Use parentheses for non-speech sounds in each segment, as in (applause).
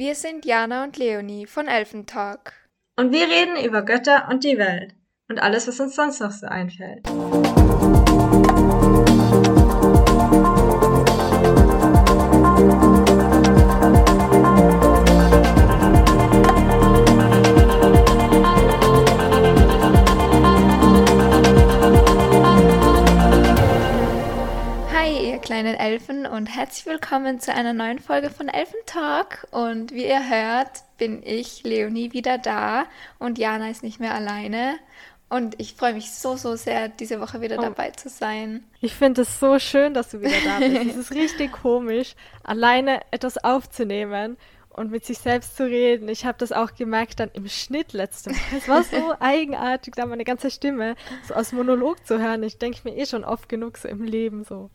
Wir sind Jana und Leonie von Elfentalk. Und wir reden über Götter und die Welt und alles, was uns sonst noch so einfällt. Kleinen Elfen und herzlich willkommen zu einer neuen Folge von Elfentalk. Und wie ihr hört, bin ich, Leonie, wieder da und Jana ist nicht mehr alleine. Und ich freue mich so, so sehr, diese Woche wieder Oh. dabei zu sein. Ich finde es so schön, dass du wieder da bist. (laughs) es ist richtig komisch, alleine etwas aufzunehmen und mit sich selbst zu reden. Ich habe das auch gemerkt dann im Schnitt letzte Mal. Es war so (laughs) eigenartig, da meine ganze Stimme so aus Monolog zu hören. Ich denke mir eh schon oft genug so im Leben so.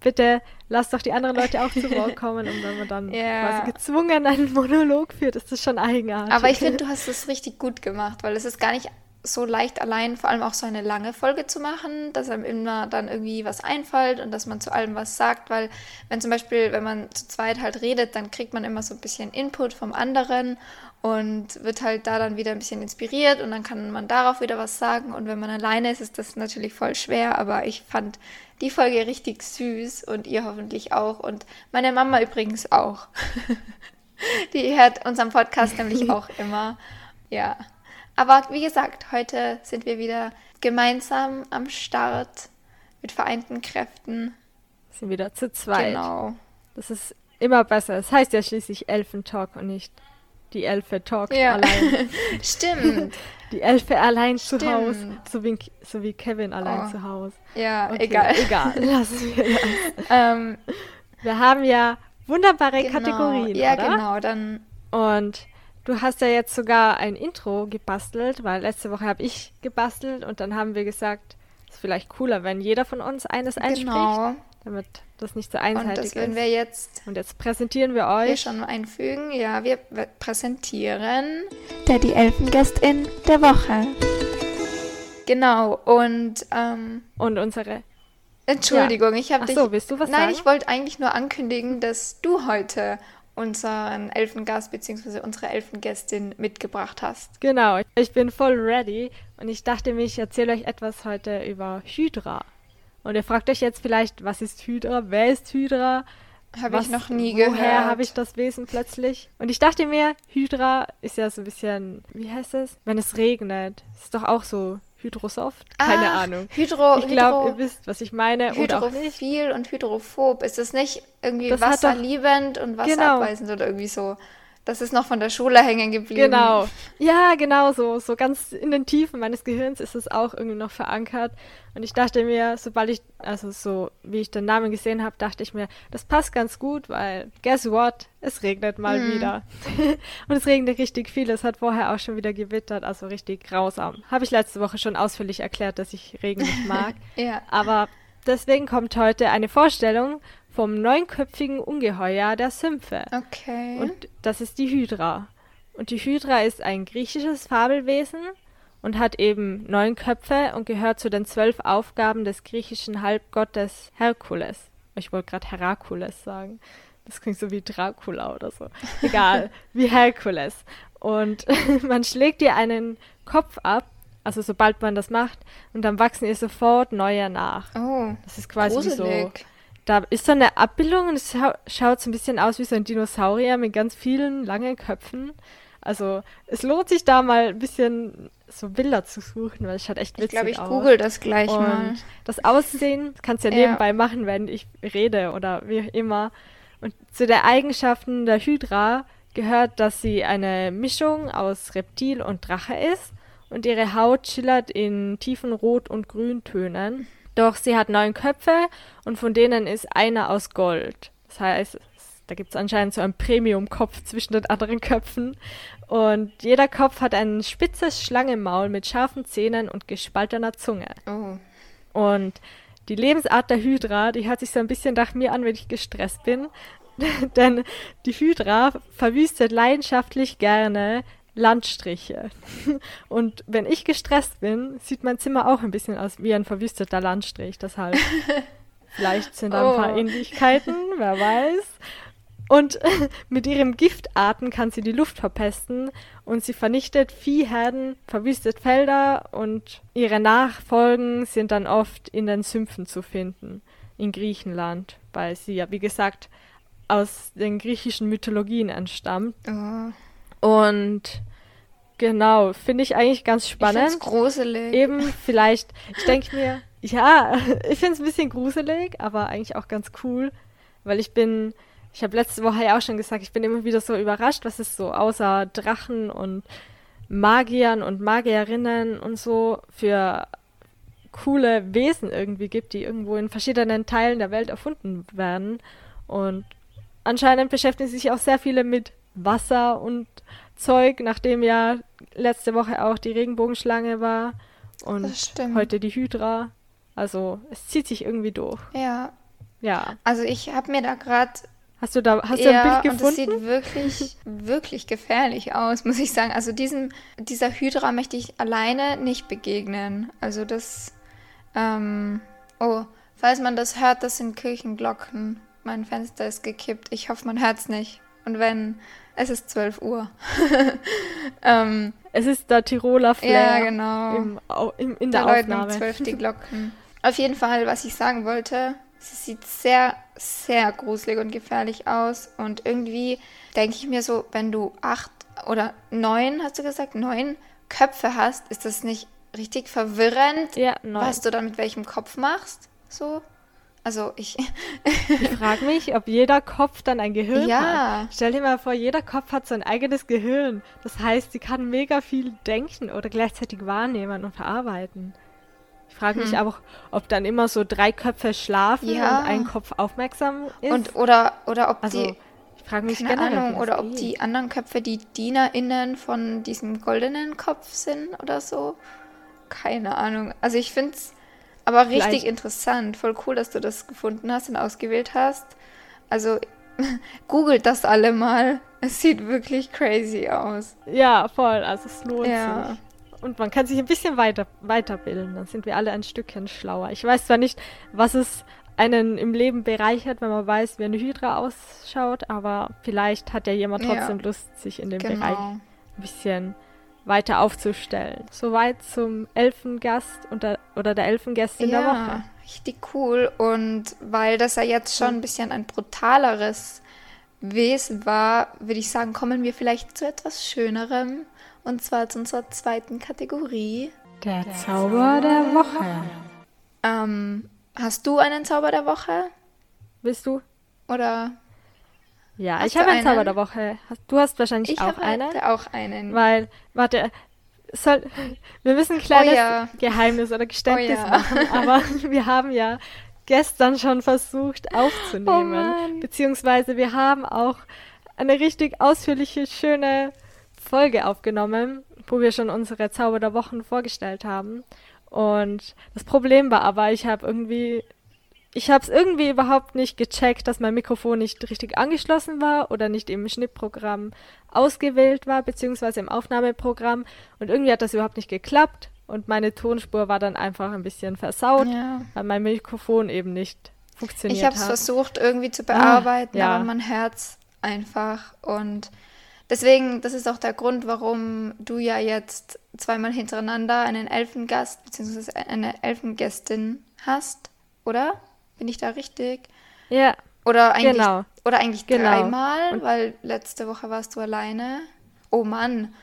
Bitte lass doch die anderen Leute auch zu Wort kommen und wenn man dann (laughs) Ja. quasi gezwungen einen Monolog führt, ist das schon eigenartig. Aber ich finde, du hast es richtig gut gemacht, weil es ist gar nicht so leicht allein, vor allem auch so eine lange Folge zu machen, dass einem immer dann irgendwie was einfällt und dass man zu allem was sagt, weil wenn zum Beispiel, wenn man zu zweit halt redet, dann kriegt man immer so ein bisschen Input vom anderen und wird halt da dann wieder ein bisschen inspiriert und dann kann man darauf wieder was sagen und wenn man alleine ist, ist das natürlich voll schwer, aber ich fand die Folge richtig süß und ihr hoffentlich auch und meine Mama übrigens auch. (laughs) Die hört unseren Podcast nämlich (laughs) auch immer. Ja. Aber wie gesagt, heute sind wir wieder gemeinsam am Start mit vereinten Kräften. sind wieder zu zweit. Genau. Das ist immer besser. Es heißt ja schließlich Elfentalk und nicht die Elfe talkt Ja. allein. (laughs) Stimmt. (laughs) Die Elfe allein zu Stimmt. Hause. So wie, so wie Kevin allein Oh. zu Hause. Ja, Okay, egal. Egal. (laughs) Lassen wir das. Ähm, Wir haben ja wunderbare genau. Kategorien, Ja, oder? genau. Dann Und du hast ja jetzt sogar ein Intro gebastelt, weil letzte Woche habe ich gebastelt und dann haben wir gesagt, es ist vielleicht cooler, wenn jeder von uns eines einspricht, genau. Damit das nicht so Und einseitig das werden ist. wir jetzt Und jetzt präsentieren wir hier euch schon einfügen. Ja, wir präsentieren Der die Elfengästin der Woche. Genau. Und ähm, und unsere Entschuldigung, ich habe dich. so, willst du was Nein, sagen? ich wollte eigentlich nur ankündigen, dass du heute unseren Elfengast bzw. unsere Elfengästin mitgebracht hast. Genau, ich bin voll ready und ich dachte mir, ich erzähle euch etwas heute über Hydra. Und ihr fragt euch jetzt vielleicht, was ist Hydra? Wer ist Hydra? Habe ich noch nie woher gehört. habe ich das Wesen plötzlich? Und ich dachte mir, Hydra ist ja so ein bisschen, wie heißt es? Wenn es regnet. Ist doch auch so Hydrosoft? Keine Ach, Ahnung. Hydro, ich glaube, ihr wisst, was ich meine. Hydrophil und hydrophob. Ist das nicht irgendwie Das doch- wasserliebend und Genau. wasserabweisend oder irgendwie so? Das ist noch von der Schule hängen geblieben. Genau. Ja, genau so. So ganz in den Tiefen meines Gehirns ist es auch irgendwie noch verankert. Und ich dachte mir, sobald ich, also so wie ich den Namen gesehen habe, dachte ich mir, das passt ganz gut, weil guess what? Es regnet mal Mhm. wieder. (laughs) Und es regnet richtig viel. Es hat vorher auch schon wieder gewittert, also richtig grausam. Habe ich letzte Woche schon ausführlich erklärt, dass ich Regen nicht mag. (laughs) Ja. Aber deswegen kommt heute eine Vorstellung vom neunköpfigen Ungeheuer der Sümpfe. Okay. Und das ist die Hydra. Und die Hydra ist ein griechisches Fabelwesen und hat eben neun Köpfe und gehört zu den zwölf Aufgaben des griechischen Halbgottes Herkules. Ich wollte gerade Herakules sagen. Das klingt so wie Dracula oder so. (laughs) Egal, wie Herkules. Und (laughs) man schlägt ihr einen Kopf ab, also sobald man das macht, und dann wachsen ihr sofort neue nach. oh, Das ist quasi wie so. Da ist so eine Abbildung und es schau schaut so ein bisschen aus wie so ein Dinosaurier mit ganz vielen langen Köpfen. Also es lohnt sich da mal ein bisschen so Bilder zu suchen, weil es schaut echt Ich witzig glaube, ich aus. google das gleich mal. Und das Aussehen kannst du ja Ja. nebenbei machen, wenn ich rede oder wie immer. Und zu den Eigenschaften der Hydra gehört, dass sie eine Mischung aus Reptil und Drache ist und ihre Haut schillert in tiefen Rot- und Grüntönen. Doch sie hat neun Köpfe und von denen ist einer aus Gold. Das heißt, da gibt es anscheinend so einen Premium-Kopf zwischen den anderen Köpfen. Und jeder Kopf hat ein spitzes Schlangenmaul mit scharfen Zähnen und gespaltener Zunge. Oh. Und die Lebensart der Hydra, die hört sich so ein bisschen nach mir an, wenn ich gestresst bin. (laughs) Denn die Hydra verwüstet leidenschaftlich gerne Landstriche. (laughs) Und wenn ich gestresst bin, sieht mein Zimmer auch ein bisschen aus wie ein verwüsteter Landstrich. Deshalb, (laughs) vielleicht sind da ein paar Oh. Ähnlichkeiten, wer weiß. Und (laughs) mit ihrem Giftarten kann sie die Luft verpesten und sie vernichtet Viehherden, verwüstet Felder und ihre Nachfolgen sind dann oft in den Sümpfen zu finden in Griechenland, weil sie ja, wie gesagt, aus den griechischen Mythologien entstammt. Oh. Und genau, finde ich eigentlich ganz Ich spannend. find's gruselig. Eben vielleicht, ich denke mir, (laughs) ja, (laughs) ich finde es ein bisschen gruselig, aber eigentlich auch ganz cool, weil ich bin, ich habe letzte Woche ja auch schon gesagt, ich bin immer wieder so überrascht, was es so außer Drachen und Magiern und Magierinnen und so für coole Wesen irgendwie gibt, die irgendwo in verschiedenen Teilen der Welt erfunden werden. Und anscheinend beschäftigen sich auch sehr viele mit Wasser und Zeug, nachdem ja letzte Woche auch die Regenbogenschlange war und heute die Hydra. Also es zieht sich irgendwie durch. Ja, Ja. also ich habe mir da gerade Hast du da hast du ja, ein Bild und das gefunden? sieht wirklich, (laughs) wirklich gefährlich aus, muss ich sagen. Also diesem, dieser Hydra möchte ich alleine nicht begegnen. Also das, ähm, oh, falls man das hört, das sind Kirchenglocken. Mein Fenster ist gekippt. Ich hoffe, man hört es nicht. Und wenn, es ist 12 Uhr. (laughs) ähm, Es ist der Tiroler Flair ja, genau. im, im, in Da der läuten um Aufnahme. 12 die (laughs) Glocken. Auf jeden Fall, was ich sagen wollte, sie sieht sehr, sehr gruselig und gefährlich aus. Und irgendwie denke ich mir so, wenn du acht oder neun, hast du gesagt, neun Köpfe hast, ist das nicht richtig verwirrend, Ja, was du dann mit welchem Kopf machst? So? Also ich, (laughs) Ich frage mich, ob jeder Kopf dann ein Gehirn Ja. hat. Stell dir mal vor, jeder Kopf hat sein eigenes Gehirn. Das heißt, sie kann mega viel denken oder gleichzeitig wahrnehmen und verarbeiten. Ich frage mich auch, ob dann immer so drei Köpfe schlafen Hm. Ja. und ein Kopf aufmerksam ist. und oder, oder ob also, die, ich frage mich keine generell, Ahnung, oder ob geht. die anderen Köpfe die DienerInnen von diesem goldenen Kopf sind oder so. Keine Ahnung. Also ich finde es aber richtig Vielleicht- interessant. Voll cool, dass du das gefunden hast und ausgewählt hast. Also (laughs) googelt das alle mal. Es sieht wirklich crazy aus. Ja, voll. Also es lohnt Ja. sich. Und man kann sich ein bisschen weiter, weiterbilden. Dann sind wir alle ein Stückchen schlauer. Ich weiß zwar nicht, was es einen im Leben bereichert, wenn man weiß, wie eine Hydra ausschaut, aber vielleicht hat ja jemand Ja. trotzdem Lust, sich in dem Genau. Bereich ein bisschen weiter aufzustellen. Soweit zum Elfengast der, oder der Elfengästin der Woche. richtig cool. Und weil das ja jetzt schon ein bisschen ein brutaleres Wesen war, würde ich sagen, kommen wir vielleicht zu etwas Schönerem. Und zwar zu unserer zweiten Kategorie. Der Zauber der Woche. Ähm, hast du einen Zauber der Woche? Willst du? Oder Ja, Hast ich habe einen Zauber der Woche. Du hast wahrscheinlich ich auch habe einen. auch einen. Weil, warte, soll, wir müssen ein kleines Oh ja. Geheimnis oder Geständnis Oh ja. machen, aber (laughs) wir haben ja gestern schon versucht aufzunehmen. Oh beziehungsweise wir haben auch eine richtig ausführliche, schöne Folge aufgenommen, wo wir schon unsere Zauber der Wochen vorgestellt haben. Und das Problem war aber, ich habe irgendwie ich habe es irgendwie überhaupt nicht gecheckt, dass mein Mikrofon nicht richtig angeschlossen war oder nicht im Schnittprogramm ausgewählt war, beziehungsweise im Aufnahmeprogramm. Und irgendwie hat das überhaupt nicht geklappt. Und meine Tonspur war dann einfach ein bisschen versaut, Ja. weil mein Mikrofon eben nicht funktioniert Ich habe es hat. versucht irgendwie zu bearbeiten, Ah, ja. aber man hört es einfach. Und deswegen, das ist auch der Grund, warum du ja jetzt zweimal hintereinander einen Elfengast bzw. eine Elfengästin hast, oder? Bin ich da richtig? Ja, Oder eigentlich, Genau. oder eigentlich Genau. dreimal, Und- weil letzte Woche warst du alleine. Oh Mann.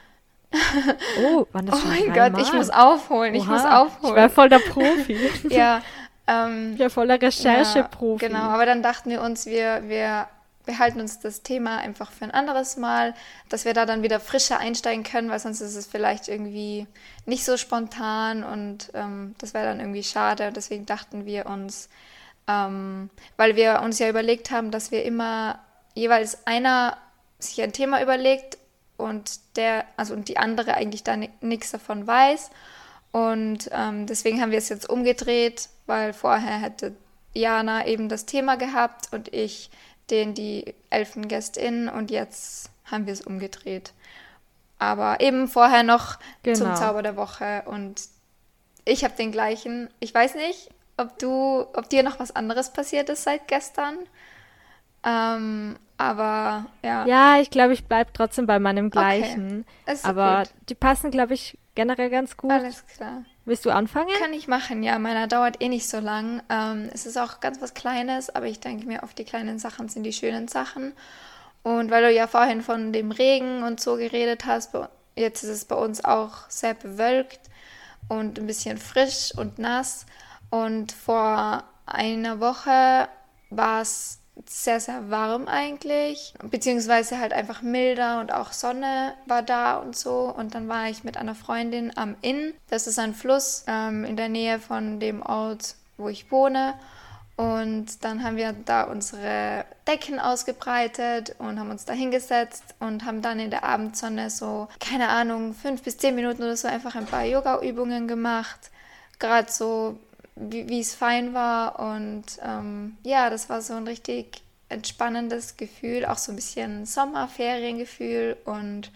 oh, waren das (laughs) Oh mein? Gott, ich muss aufholen. Ich Oha, muss Ich war aufholen. voll der Profi. (laughs) ja, ähm, ich war voll der Rechercheprofi. Ja, genau, aber dann dachten wir uns, wir, wir behalten uns das Thema einfach für ein anderes Mal, dass wir da dann wieder frischer einsteigen können, weil sonst ist es vielleicht irgendwie nicht so spontan und ähm, das wäre dann irgendwie schade. Und deswegen dachten wir uns, ähm, weil wir uns ja überlegt haben, dass wir immer jeweils einer sich ein Thema überlegt und der, also und die andere eigentlich da ni- nichts davon weiß. Und ähm, deswegen haben wir es jetzt umgedreht, weil vorher hätte Jana eben das Thema gehabt und ich den die Elfengästin und jetzt haben wir es umgedreht. Aber eben vorher noch zum Genau. Zauber der Woche und ich habe den gleichen. Ich weiß nicht, ob du, ob dir noch was anderes passiert ist seit gestern. Ähm, Aber ja. Ja, ich glaube, ich bleibe trotzdem bei meinem gleichen. ist Aber gut. die passen, glaube ich, generell ganz gut. Alles klar. Willst du anfangen? Kann ich machen, ja. Meiner dauert eh nicht so lang. Ähm, es ist auch ganz was Kleines, aber ich denke mir, oft die kleinen Sachen sind die schönen Sachen. Und weil du ja vorhin von dem Regen und so geredet hast, jetzt ist es bei uns auch sehr bewölkt und ein bisschen frisch und nass. Und vor einer Woche war es sehr, sehr warm eigentlich, beziehungsweise halt einfach milder und auch Sonne war da und so. Und dann war ich mit einer Freundin am Inn. Das ist ein Fluss ähm, in der Nähe von dem Ort, wo ich wohne. Und dann haben wir da unsere Decken ausgebreitet und haben uns da hingesetzt und haben dann in der Abendsonne so, keine Ahnung, fünf bis zehn Minuten oder so einfach ein paar Yoga-Übungen gemacht. Gerade so, wie es fein war. Und ähm, ja, das war so ein richtig entspannendes Gefühl, auch so ein bisschen Sommerferiengefühl. Und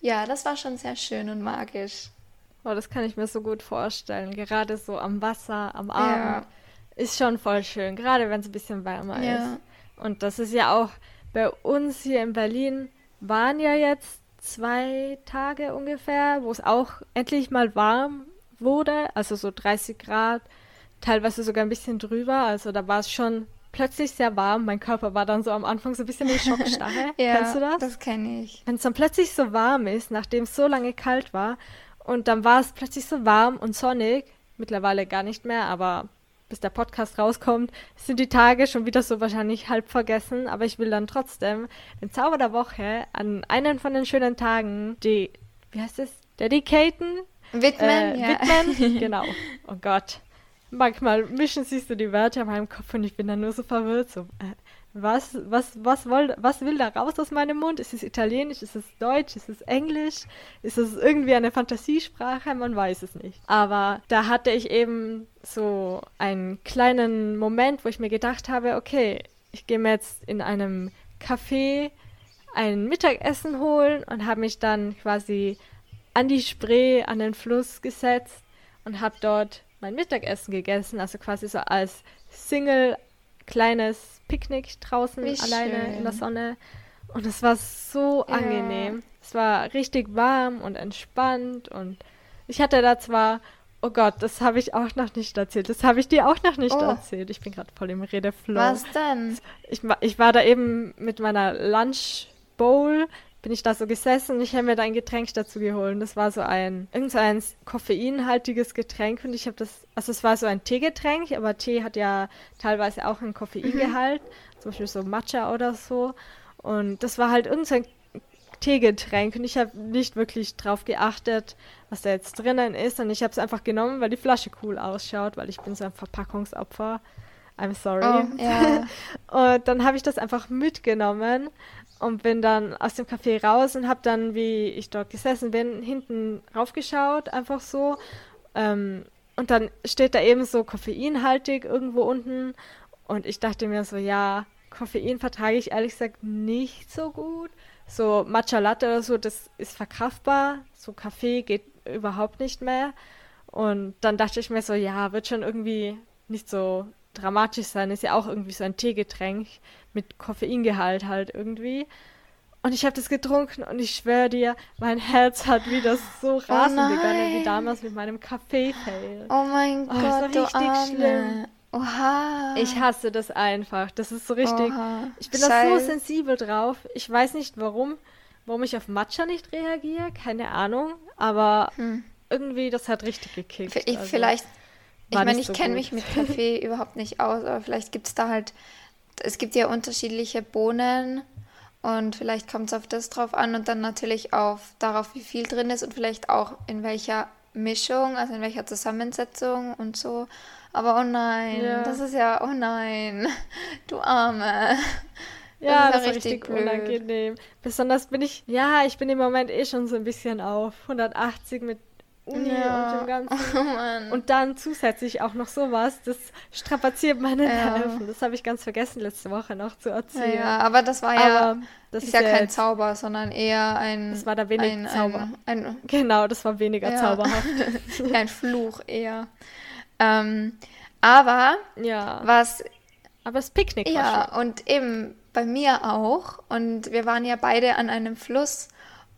ja, das war schon sehr schön und magisch. Oh, das kann ich mir so gut vorstellen. Gerade so am Wasser, am Ja. Abend. Ist schon voll schön, gerade wenn es ein bisschen wärmer Ja. ist. Und das ist ja auch bei uns hier in Berlin, waren ja jetzt zwei Tage ungefähr, wo es auch endlich mal warm wurde, also so 30 Grad, teilweise sogar ein bisschen drüber. Also da war es schon plötzlich sehr warm. Mein Körper war dann so am Anfang so ein bisschen in Schockstarre. (laughs) Ja, Kennst du das? Das kenne ich. Wenn es dann plötzlich so warm ist, nachdem es so lange kalt war, und dann war es plötzlich so warm und sonnig, mittlerweile gar nicht mehr, aber bis der Podcast rauskommt, sind die Tage schon wieder so wahrscheinlich halb vergessen, aber ich will dann trotzdem den Zauber der Woche an einen von den schönen Tagen, die, wie heißt es, dedicaten, Widmen, äh, ja. widmen, (laughs) genau. Oh Gott. Manchmal mischen sich so die Wörter in meinem Kopf und ich bin dann nur so verwirrt. So, äh, was, was, was, woll, was will da raus aus meinem Mund? Ist es Italienisch? Ist es Deutsch? Ist es Englisch? Ist es irgendwie eine Fantasiesprache? Man weiß es nicht. Aber da hatte ich eben so einen kleinen Moment, wo ich mir gedacht habe, okay, ich gehe mir jetzt in einem Café ein Mittagessen holen und habe mich dann quasi an die Spree, an den Fluss gesetzt und habe dort mein Mittagessen gegessen, also quasi so als Single kleines Picknick draußen Wie alleine in der schön. Sonne. Und es war so Ja. angenehm. Es war richtig warm und entspannt und ich hatte da zwar, oh Gott, das habe ich auch noch nicht erzählt. Das habe ich dir auch noch nicht Oh. erzählt. Ich bin gerade voll im Redeflow. Was denn? Ich, ich war da eben mit meiner Lunch Bowl, bin ich da so gesessen und ich habe mir da ein Getränk dazu geholt. Und das war so ein, irgend so ein koffeinhaltiges Getränk und ich habe das, also es war so ein Teegetränk, aber Tee hat ja teilweise auch einen Koffeingehalt, zum Beispiel so Matcha oder so. Und das war halt irgend so ein Teegetränk und ich habe nicht wirklich drauf geachtet, was da jetzt drinnen ist und ich habe es einfach genommen, weil die Flasche cool ausschaut, weil ich bin so ein Verpackungsopfer. I'm sorry. Oh, ja. (laughs) Und dann habe ich das einfach mitgenommen und bin dann aus dem Café raus und habe dann, wie ich dort gesessen bin, hinten raufgeschaut, einfach so. Ähm, und dann steht da eben so koffeinhaltig irgendwo unten. Und ich dachte mir so, ja, Koffein vertrage ich ehrlich gesagt nicht so gut. So Matcha Latte oder so, das ist verkraftbar. So Kaffee geht überhaupt nicht mehr. Und dann dachte ich mir so, ja, wird schon irgendwie nicht so dramatisch sein. Ist ja auch irgendwie so ein Teegetränk mit Koffeingehalt halt irgendwie. Und ich habe das getrunken und ich schwöre dir, mein Herz hat wieder so rasen begonnen wie damals mit meinem Kaffee-Fail. Oh mein Oh, Gott, du richtig Arme. schlimm. Oha. Ich hasse das einfach. Das ist so richtig. Oha. Ich bin da so sensibel drauf. Ich weiß nicht warum, warum ich auf Matcha nicht reagiere. Keine Ahnung. Aber Hm. irgendwie, das hat richtig gekickt. Ich, Also, vielleicht, ich war meine, ich so kenne mich mit Kaffee (laughs) überhaupt nicht aus, aber vielleicht gibt es da halt, es gibt ja unterschiedliche Bohnen und vielleicht kommt es auf das drauf an und dann natürlich auf darauf, wie viel drin ist und vielleicht auch in welcher Mischung, also in welcher Zusammensetzung und so. Aber oh nein, Ja. das ist ja, oh nein, (laughs) du Arme. Ja, das das ist ist ja richtig richtig blöd. unangenehm. Besonders bin ich, ja, ich bin im Moment eh schon so ein bisschen auf 180 mit Uni Ja. und dem Ganzen. (laughs) Oh. Und dann zusätzlich auch noch sowas, das strapaziert meine Ja. Nerven. Das habe ich ganz vergessen letzte Woche noch zu ja, erzählen. ja, aber das war ja, Aber das ist ja ja kein Zauber, sondern eher ein, Das war da wenig ein, Zauber. Ein, ein, Genau, das war weniger Ja. zauberhaft. (laughs) Ein Fluch eher. Ähm, aber Ja. was, Aber das Picknick war ja, und eben, bei mir auch. Und wir waren ja beide an einem Fluss.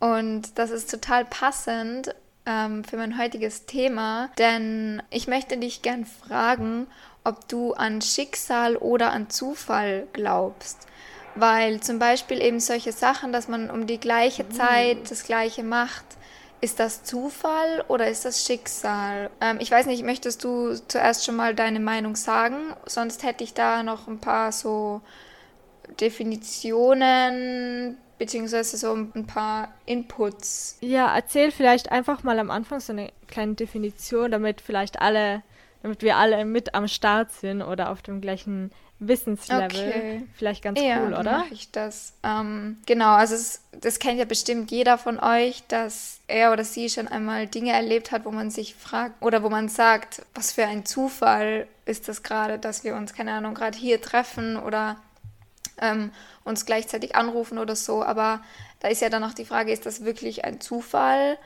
Und das ist total passend ähm, für mein heutiges Thema, denn ich möchte dich gern fragen, ob du an Schicksal oder an Zufall glaubst. Weil zum Beispiel eben solche Sachen, dass man um die gleiche mhm. Zeit das gleiche macht, ist das Zufall oder ist das Schicksal? Ähm, ich weiß nicht, möchtest du zuerst schon mal deine Meinung sagen? Sonst hätte ich da noch ein paar so Definitionen beziehungsweise so ein paar Inputs. Ja, erzähl vielleicht einfach mal am Anfang so eine kleine Definition, damit vielleicht alle, damit wir alle mit am Start sind oder auf dem gleichen Wissenslevel. Okay. Vielleicht ganz ja, cool, oder? mache ich das. Ähm, genau, also es, das kennt ja bestimmt jeder von euch, dass er oder sie schon einmal Dinge erlebt hat, wo man sich fragt oder wo man sagt, was für ein Zufall ist das gerade, dass wir uns, keine Ahnung, gerade hier treffen oder ähm, uns gleichzeitig anrufen oder so. Aber da ist ja dann auch die Frage, ist das wirklich ein Zufall?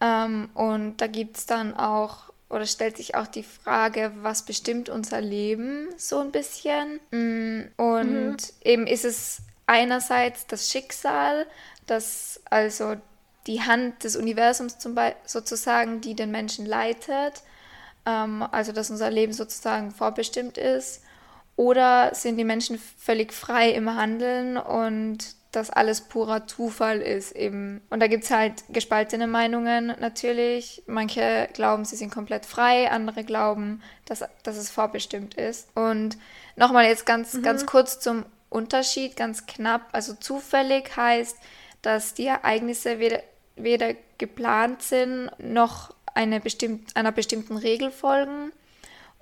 Ähm, und da gibt es dann auch, oder stellt sich auch die Frage, was bestimmt unser Leben so ein bisschen? Mm, und mhm. eben ist es einerseits das Schicksal, das also die Hand des Universums zum sozusagen, die den Menschen leitet, ähm, also dass unser Leben sozusagen vorbestimmt ist. Oder sind die Menschen völlig frei im Handeln und das alles purer Zufall ist eben. Und da gibt es halt gespaltene Meinungen natürlich. Manche glauben, sie sind komplett frei, andere glauben, dass, dass es vorbestimmt ist. Und nochmal jetzt ganz, mhm. ganz kurz zum Unterschied, ganz knapp. Also zufällig heißt, dass die Ereignisse weder, weder geplant sind, noch eine bestimmt, einer bestimmten Regel folgen.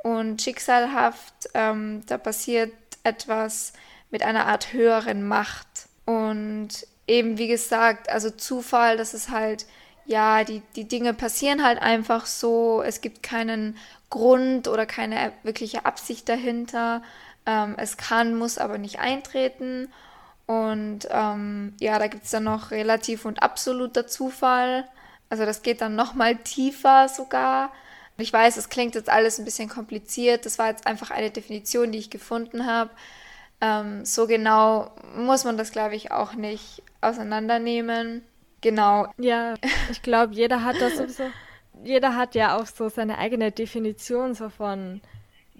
Und schicksalhaft, ähm, da passiert etwas mit einer Art höheren Macht. Und eben wie gesagt, also Zufall, das ist halt, ja, die, die Dinge passieren halt einfach so. Es gibt keinen Grund oder keine wirkliche Absicht dahinter. Ähm, es kann, muss aber nicht eintreten. Und ähm, ja, da gibt es dann noch relativ und absoluter Zufall. Also das geht dann nochmal tiefer sogar. Ich weiß, es klingt jetzt alles ein bisschen kompliziert. Das war jetzt einfach eine Definition, die ich gefunden habe. Ähm, so genau muss man das, glaube ich, auch nicht auseinandernehmen. Genau. Ja, ich glaube, jeder hat das sowieso. Jeder hat ja auch so seine eigene Definition so von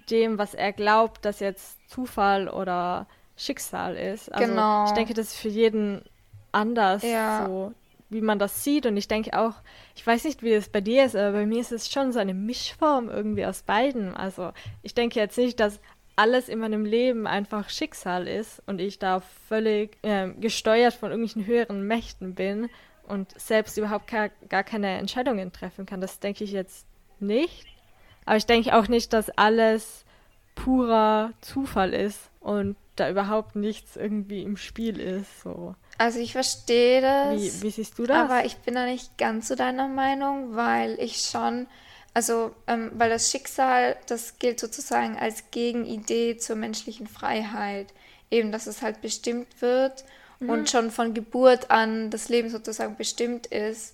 dem, was er glaubt, dass jetzt Zufall oder Schicksal ist. Also genau. ich denke, das ist für jeden anders ja. so wie man das sieht. Und ich denke auch, ich weiß nicht, wie es bei dir ist, aber bei mir ist es schon so eine Mischform irgendwie aus beiden. Also ich denke jetzt nicht, dass alles in meinem Leben einfach Schicksal ist und ich da völlig äh, gesteuert von irgendwelchen höheren Mächten bin und selbst überhaupt gar, gar keine Entscheidungen treffen kann. Das denke ich jetzt nicht. Aber ich denke auch nicht, dass alles purer Zufall ist und da überhaupt nichts irgendwie im Spiel ist. So. Also ich verstehe das. Wie, wie, siehst du das? Aber ich bin da nicht ganz so deiner Meinung, weil ich schon, also ähm, weil das Schicksal, das gilt sozusagen als Gegenidee zur menschlichen Freiheit. Eben, dass es halt bestimmt wird mhm. und schon von Geburt an das Leben sozusagen bestimmt ist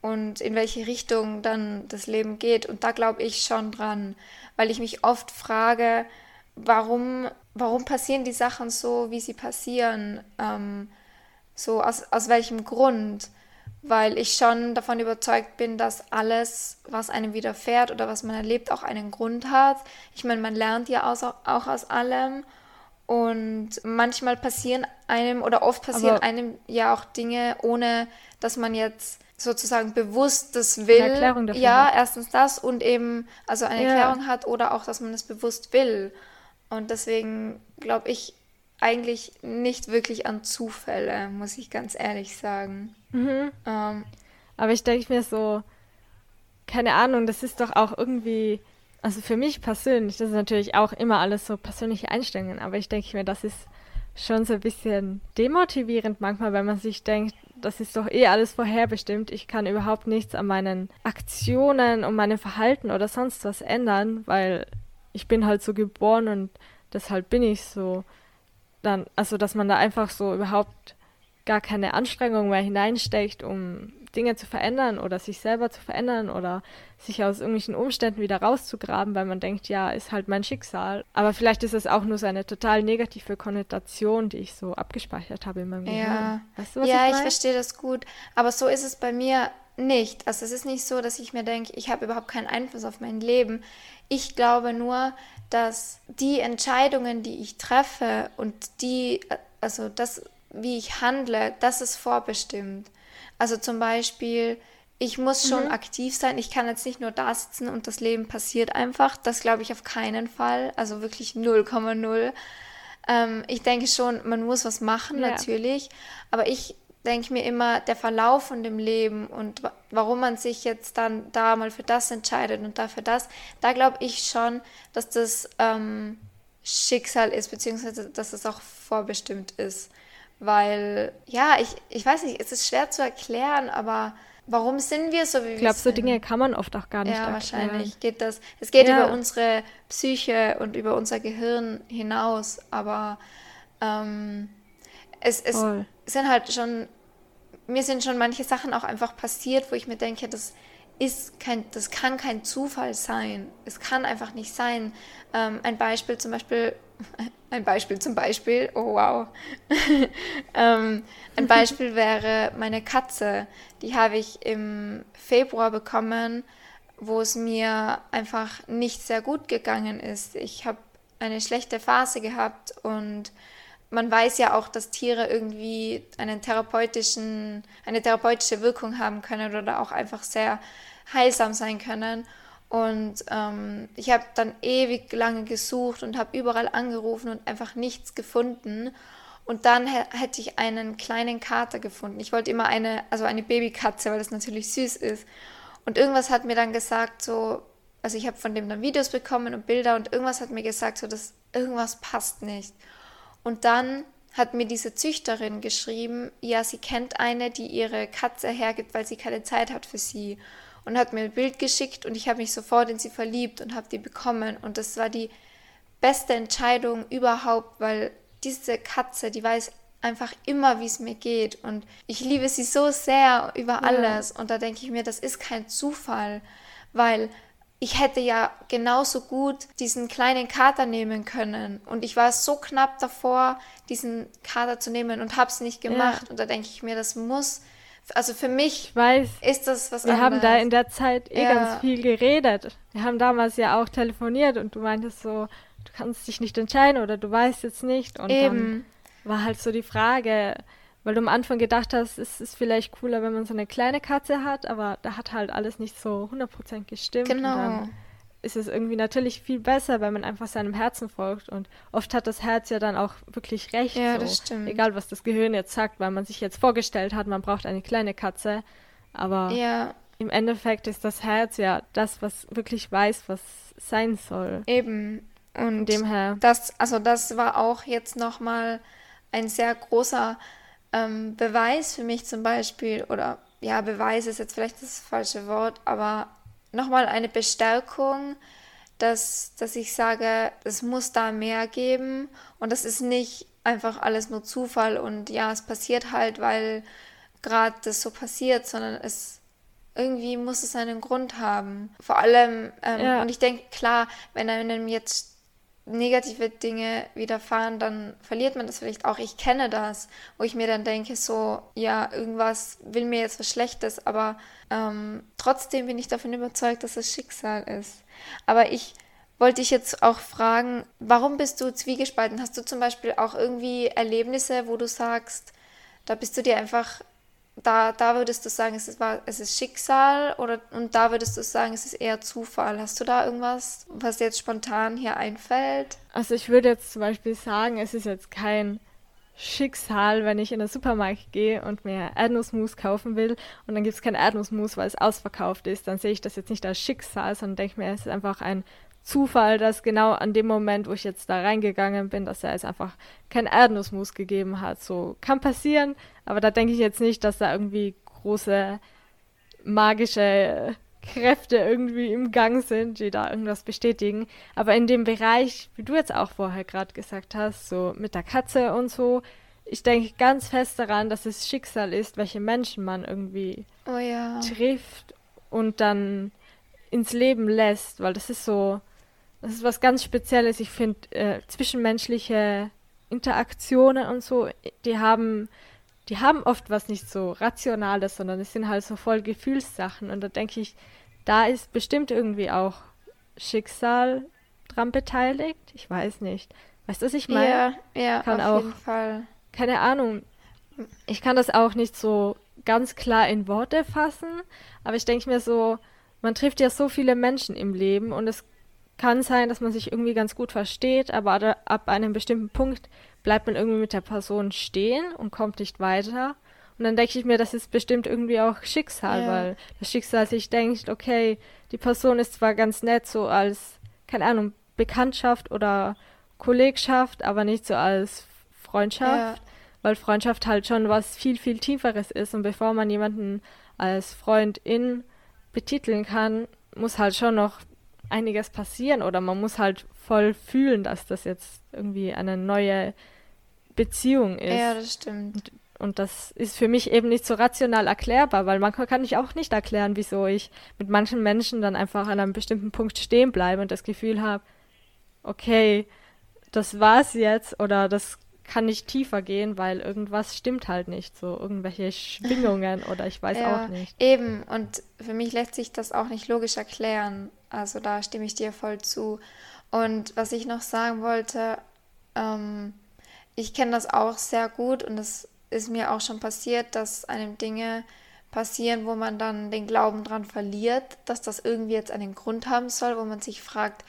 und in welche Richtung dann das Leben geht. Und da glaube ich schon dran, weil ich mich oft frage, warum, warum passieren die Sachen so, wie sie passieren? Ähm, so, aus, aus welchem Grund? Weil ich schon davon überzeugt bin, dass alles, was einem widerfährt oder was man erlebt, auch einen Grund hat. Ich meine, man lernt ja aus, auch aus allem. Und manchmal passieren einem oder oft passieren Aber einem ja auch Dinge, ohne dass man jetzt sozusagen bewusst das will. Eine Erklärung dafür ja, hat. erstens das und eben also eine ja. Erklärung hat oder auch, dass man es bewusst will. Und deswegen glaube ich, eigentlich nicht wirklich an Zufälle, muss ich ganz ehrlich sagen. Mhm. Ähm, Aber ich denke mir so, keine Ahnung, das ist doch auch irgendwie, also für mich persönlich, das ist natürlich auch immer alles so persönliche Einstellungen, aber ich denke mir, das ist schon so ein bisschen demotivierend manchmal, wenn man sich denkt, das ist doch eh alles vorherbestimmt. Ich kann überhaupt nichts an meinen Aktionen und meinem Verhalten oder sonst was ändern, weil ich bin halt so geboren und deshalb bin ich so dann, also dass man da einfach so überhaupt gar keine Anstrengung mehr hineinsteckt, um Dinge zu verändern oder sich selber zu verändern oder sich aus irgendwelchen Umständen wieder rauszugraben, weil man denkt, ja, ist halt mein Schicksal. Aber vielleicht ist es auch nur so eine total negative Konnotation, die ich so abgespeichert habe in meinem Ja, Gehirn. Weißt du, was ja, ich ich verstehe das gut. Aber so ist es bei mir nicht. Also es ist nicht so, dass ich mir denke, ich habe überhaupt keinen Einfluss auf mein Leben. Ich glaube nur, dass die Entscheidungen, die ich treffe und die, also das, wie ich handle, das ist vorbestimmt. Also zum Beispiel, ich muss schon aktiv sein. Ich kann jetzt nicht nur da sitzen und das Leben passiert einfach. Das glaube ich auf keinen Fall. Also wirklich 0,0. Ähm, ich denke schon, man muss was machen, Ja. natürlich. Aber ich denke mir immer, der Verlauf von dem Leben und wa- warum man sich jetzt dann da mal für das entscheidet und da für das, da glaube ich schon, dass das ähm, Schicksal ist, beziehungsweise dass es auch vorbestimmt ist. Weil, ja, ich, ich weiß nicht, es ist schwer zu erklären, aber warum sind wir so, wie wir Ich glaube, so sind? Dinge kann man oft auch gar nicht Ja, erklären. wahrscheinlich geht das. Es geht Ja. über unsere Psyche und über unser Gehirn hinaus, aber ähm, es, es Voll. sind halt schon, mir sind schon manche Sachen auch einfach passiert, wo ich mir denke, das ist kein, das kann kein Zufall sein. Es kann einfach nicht sein. Ähm, ein Beispiel zum Beispiel, (laughs) ein Beispiel zum Beispiel, oh wow. (laughs) ähm, ein Beispiel (laughs) wäre meine Katze. Die habe ich im Februar bekommen, wo es mir einfach nicht sehr gut gegangen ist. Ich habe eine schlechte Phase gehabt und man weiß ja auch, dass Tiere irgendwie einen therapeutischen, eine therapeutische Wirkung haben können oder auch einfach sehr heilsam sein können. Und ähm, ich habe dann ewig lange gesucht und habe überall angerufen und einfach nichts gefunden. Und dann hä- hätte ich einen kleinen Kater gefunden. Ich wollte immer eine, also eine Babykatze, weil das natürlich süß ist. Und irgendwas hat mir dann gesagt, so, also ich habe von dem dann Videos bekommen und Bilder und irgendwas hat mir gesagt, so, dass irgendwas passt nicht. Und dann hat mir diese Züchterin geschrieben, ja, sie kennt eine, die ihre Katze hergibt, weil sie keine Zeit hat für sie. Und hat mir ein Bild geschickt und ich habe mich sofort in sie verliebt und habe die bekommen. Und das war die beste Entscheidung überhaupt, weil diese Katze, die weiß einfach immer, wie es mir geht. Und ich liebe sie so sehr über alles. Und da denke ich mir, das ist kein Zufall, weil ich hätte ja genauso gut diesen kleinen Kater nehmen können. Und ich war so knapp davor, diesen Kater zu nehmen und habe es nicht gemacht. Und da denke ich mir, das muss, also für mich ist das was wir haben da anderes. in der Zeit eh Ja. ganz viel geredet. Wir haben damals ja auch telefoniert und du meintest so, du kannst dich nicht entscheiden oder du weißt jetzt nicht. Und dann Eben. war halt so die Frage, weil du am Anfang gedacht hast, es ist vielleicht cooler, wenn man so eine kleine Katze hat, aber da hat halt alles nicht so 100% gestimmt. Und Genau. dann ist es irgendwie natürlich viel besser, wenn man einfach seinem Herzen folgt. Und oft hat das Herz ja dann auch wirklich recht. Ja, so. das stimmt. Egal, was das Gehirn jetzt sagt, weil man sich jetzt vorgestellt hat, man braucht eine kleine Katze. Aber Ja, im Endeffekt ist das Herz ja das, was wirklich weiß, was sein soll. eben. Von Und dem her. das, also das war auch jetzt nochmal ein sehr großer ähm, Beweis für mich zum Beispiel, oder ja, Beweis ist jetzt vielleicht das falsche Wort, aber nochmal eine Bestärkung, dass, dass ich sage, es muss da mehr geben und das ist nicht einfach alles nur Zufall und ja, es passiert halt, weil gerade das so passiert, sondern es irgendwie muss es einen Grund haben. Vor allem, ähm, Ja. und ich denke, klar, wenn einem jetzt negative Dinge widerfahren, dann verliert man das vielleicht auch. Ich kenne das, wo ich mir dann denke, so, ja, irgendwas will mir jetzt was Schlechtes, aber ähm, trotzdem bin ich davon überzeugt, dass es Schicksal ist. Aber ich wollte dich jetzt auch fragen, warum bist du zwiegespalten? Hast du zum Beispiel auch irgendwie Erlebnisse, wo du sagst, da bist du dir einfach da, da würdest du sagen, es ist, es ist Schicksal oder und da würdest du sagen, es ist eher Zufall. Hast du da irgendwas, was jetzt spontan hier einfällt? Also ich würde jetzt zum Beispiel sagen, es ist jetzt kein Schicksal, wenn ich in den Supermarkt gehe und mir Erdnussmus kaufen will und dann gibt es kein Erdnussmus, weil es ausverkauft ist, dann sehe ich das jetzt nicht als Schicksal, sondern denke mir, es ist einfach ein Zufall, dass genau an dem Moment, wo ich jetzt da reingegangen bin, dass er es einfach kein Erdnussmus gegeben hat. So kann passieren, aber da denke ich jetzt nicht, dass da irgendwie große magische Kräfte irgendwie im Gang sind, die da irgendwas bestätigen. Aber in dem Bereich, wie du jetzt auch vorher gerade gesagt hast, so mit der Katze und so, ich denke ganz fest daran, dass es Schicksal ist, welche Menschen man irgendwie Oh ja. trifft und dann ins Leben lässt, weil das ist so, das ist was ganz Spezielles. Ich finde, äh, zwischenmenschliche Interaktionen und so, die haben, die haben oft was nicht so Rationales, sondern es sind halt so voll Gefühlssachen. Und da denke ich, da ist bestimmt irgendwie auch Schicksal dran beteiligt. Ich weiß nicht. Weißt du, was ich meine? Ja, ja, Kann auf auch- jeden Fall. keine Ahnung. Ich kann das auch nicht so ganz klar in Worte fassen, aber ich denke mir so, man trifft ja so viele Menschen im Leben und es kann sein, dass man sich irgendwie ganz gut versteht, aber da- ab einem bestimmten Punkt bleibt man irgendwie mit der Person stehen und kommt nicht weiter. Und dann denke ich mir, das ist bestimmt irgendwie auch Schicksal, Ja. weil das Schicksal sich denkt, okay, die Person ist zwar ganz nett so als, keine Ahnung, Bekanntschaft oder Kollegschaft, aber nicht so als Freundschaft Ja. weil Freundschaft halt schon was viel, viel Tieferes ist. Und bevor man jemanden als Freundin betiteln kann, muss halt schon noch einiges passieren oder man muss halt voll fühlen, dass das jetzt irgendwie eine neue Beziehung ist. Ja, das stimmt. Und das ist für mich eben nicht so rational erklärbar, weil manchmal kann ich auch nicht erklären, wieso ich mit manchen Menschen dann einfach an einem bestimmten Punkt stehen bleibe und das Gefühl habe, okay, das war's jetzt oder das kann nicht tiefer gehen, weil irgendwas stimmt halt nicht, so irgendwelche Schwingungen oder ich weiß (laughs) Ja, auch nicht. Eben, und für mich lässt sich das auch nicht logisch erklären. Also da stimme ich dir voll zu. Und was ich noch sagen wollte, ähm, ich kenne das auch sehr gut und es ist mir auch schon passiert, dass einem Dinge passieren, wo man dann den Glauben dran verliert, dass das irgendwie jetzt einen Grund haben soll, wo man sich fragt,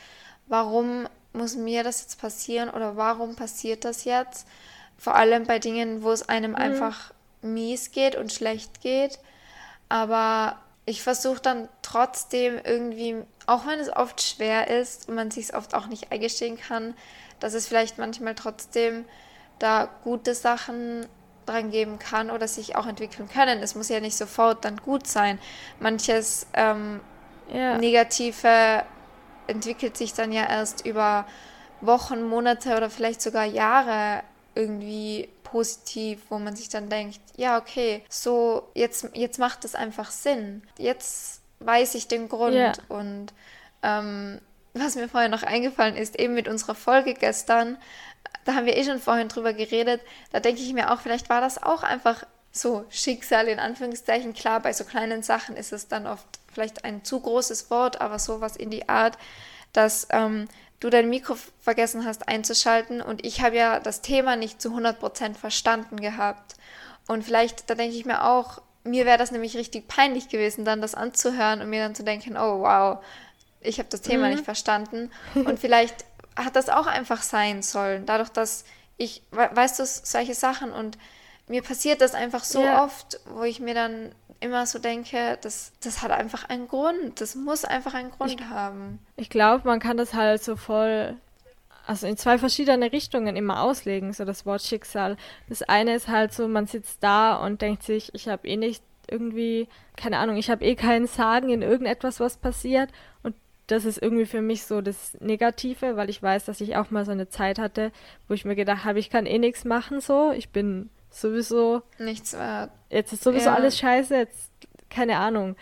warum muss mir das jetzt passieren oder warum passiert das jetzt? Vor allem bei Dingen, wo es einem einfach mies geht und schlecht geht. Aber ich versuche dann trotzdem irgendwie, auch wenn es oft schwer ist und man sich es oft auch nicht eingestehen kann, dass es vielleicht manchmal trotzdem da gute Sachen dran geben kann oder sich auch entwickeln können. Es muss ja nicht sofort dann gut sein. Manches ähm, Ja, Negative entwickelt sich dann ja erst über Wochen, Monate oder vielleicht sogar Jahre irgendwie positiv, wo man sich dann denkt, ja, okay, so jetzt, jetzt macht es einfach Sinn. Jetzt weiß ich den Grund. Ja. Und ähm, was mir vorher noch eingefallen ist, eben mit unserer Folge gestern, da haben wir eh schon vorhin drüber geredet, da denke ich mir auch, vielleicht war das auch einfach so Schicksal in Anführungszeichen. Klar, bei so kleinen Sachen ist es dann oft vielleicht ein zu großes Wort, aber sowas in die Art, dass ähm, du dein Mikro vergessen hast einzuschalten und ich habe ja das Thema nicht zu 100% verstanden gehabt. Und vielleicht, da denke ich mir auch, mir wäre das nämlich richtig peinlich gewesen, dann das anzuhören und mir dann zu denken, oh wow, ich habe das Thema nicht verstanden. Und vielleicht hat das auch einfach sein sollen, dadurch, dass ich, we- weißt du, solche Sachen und mir passiert das einfach so Ja. oft, wo ich mir dann immer so denke, das, das hat einfach einen Grund, das muss einfach einen Grund haben. ich glaube, man kann das halt so voll, also in zwei verschiedene Richtungen immer auslegen, so das Wort Schicksal. Das eine ist halt so, man sitzt da und denkt sich, ich habe eh nicht irgendwie, keine Ahnung, ich habe eh keinen Sagen in irgendetwas, was passiert. Und das ist irgendwie für mich so das Negative, weil ich weiß, dass ich auch mal so eine Zeit hatte, wo ich mir gedacht habe, ich kann eh nichts machen so. Ich bin sowieso Nichts wert. jetzt ist sowieso Ja. alles scheiße, jetzt keine Ahnung.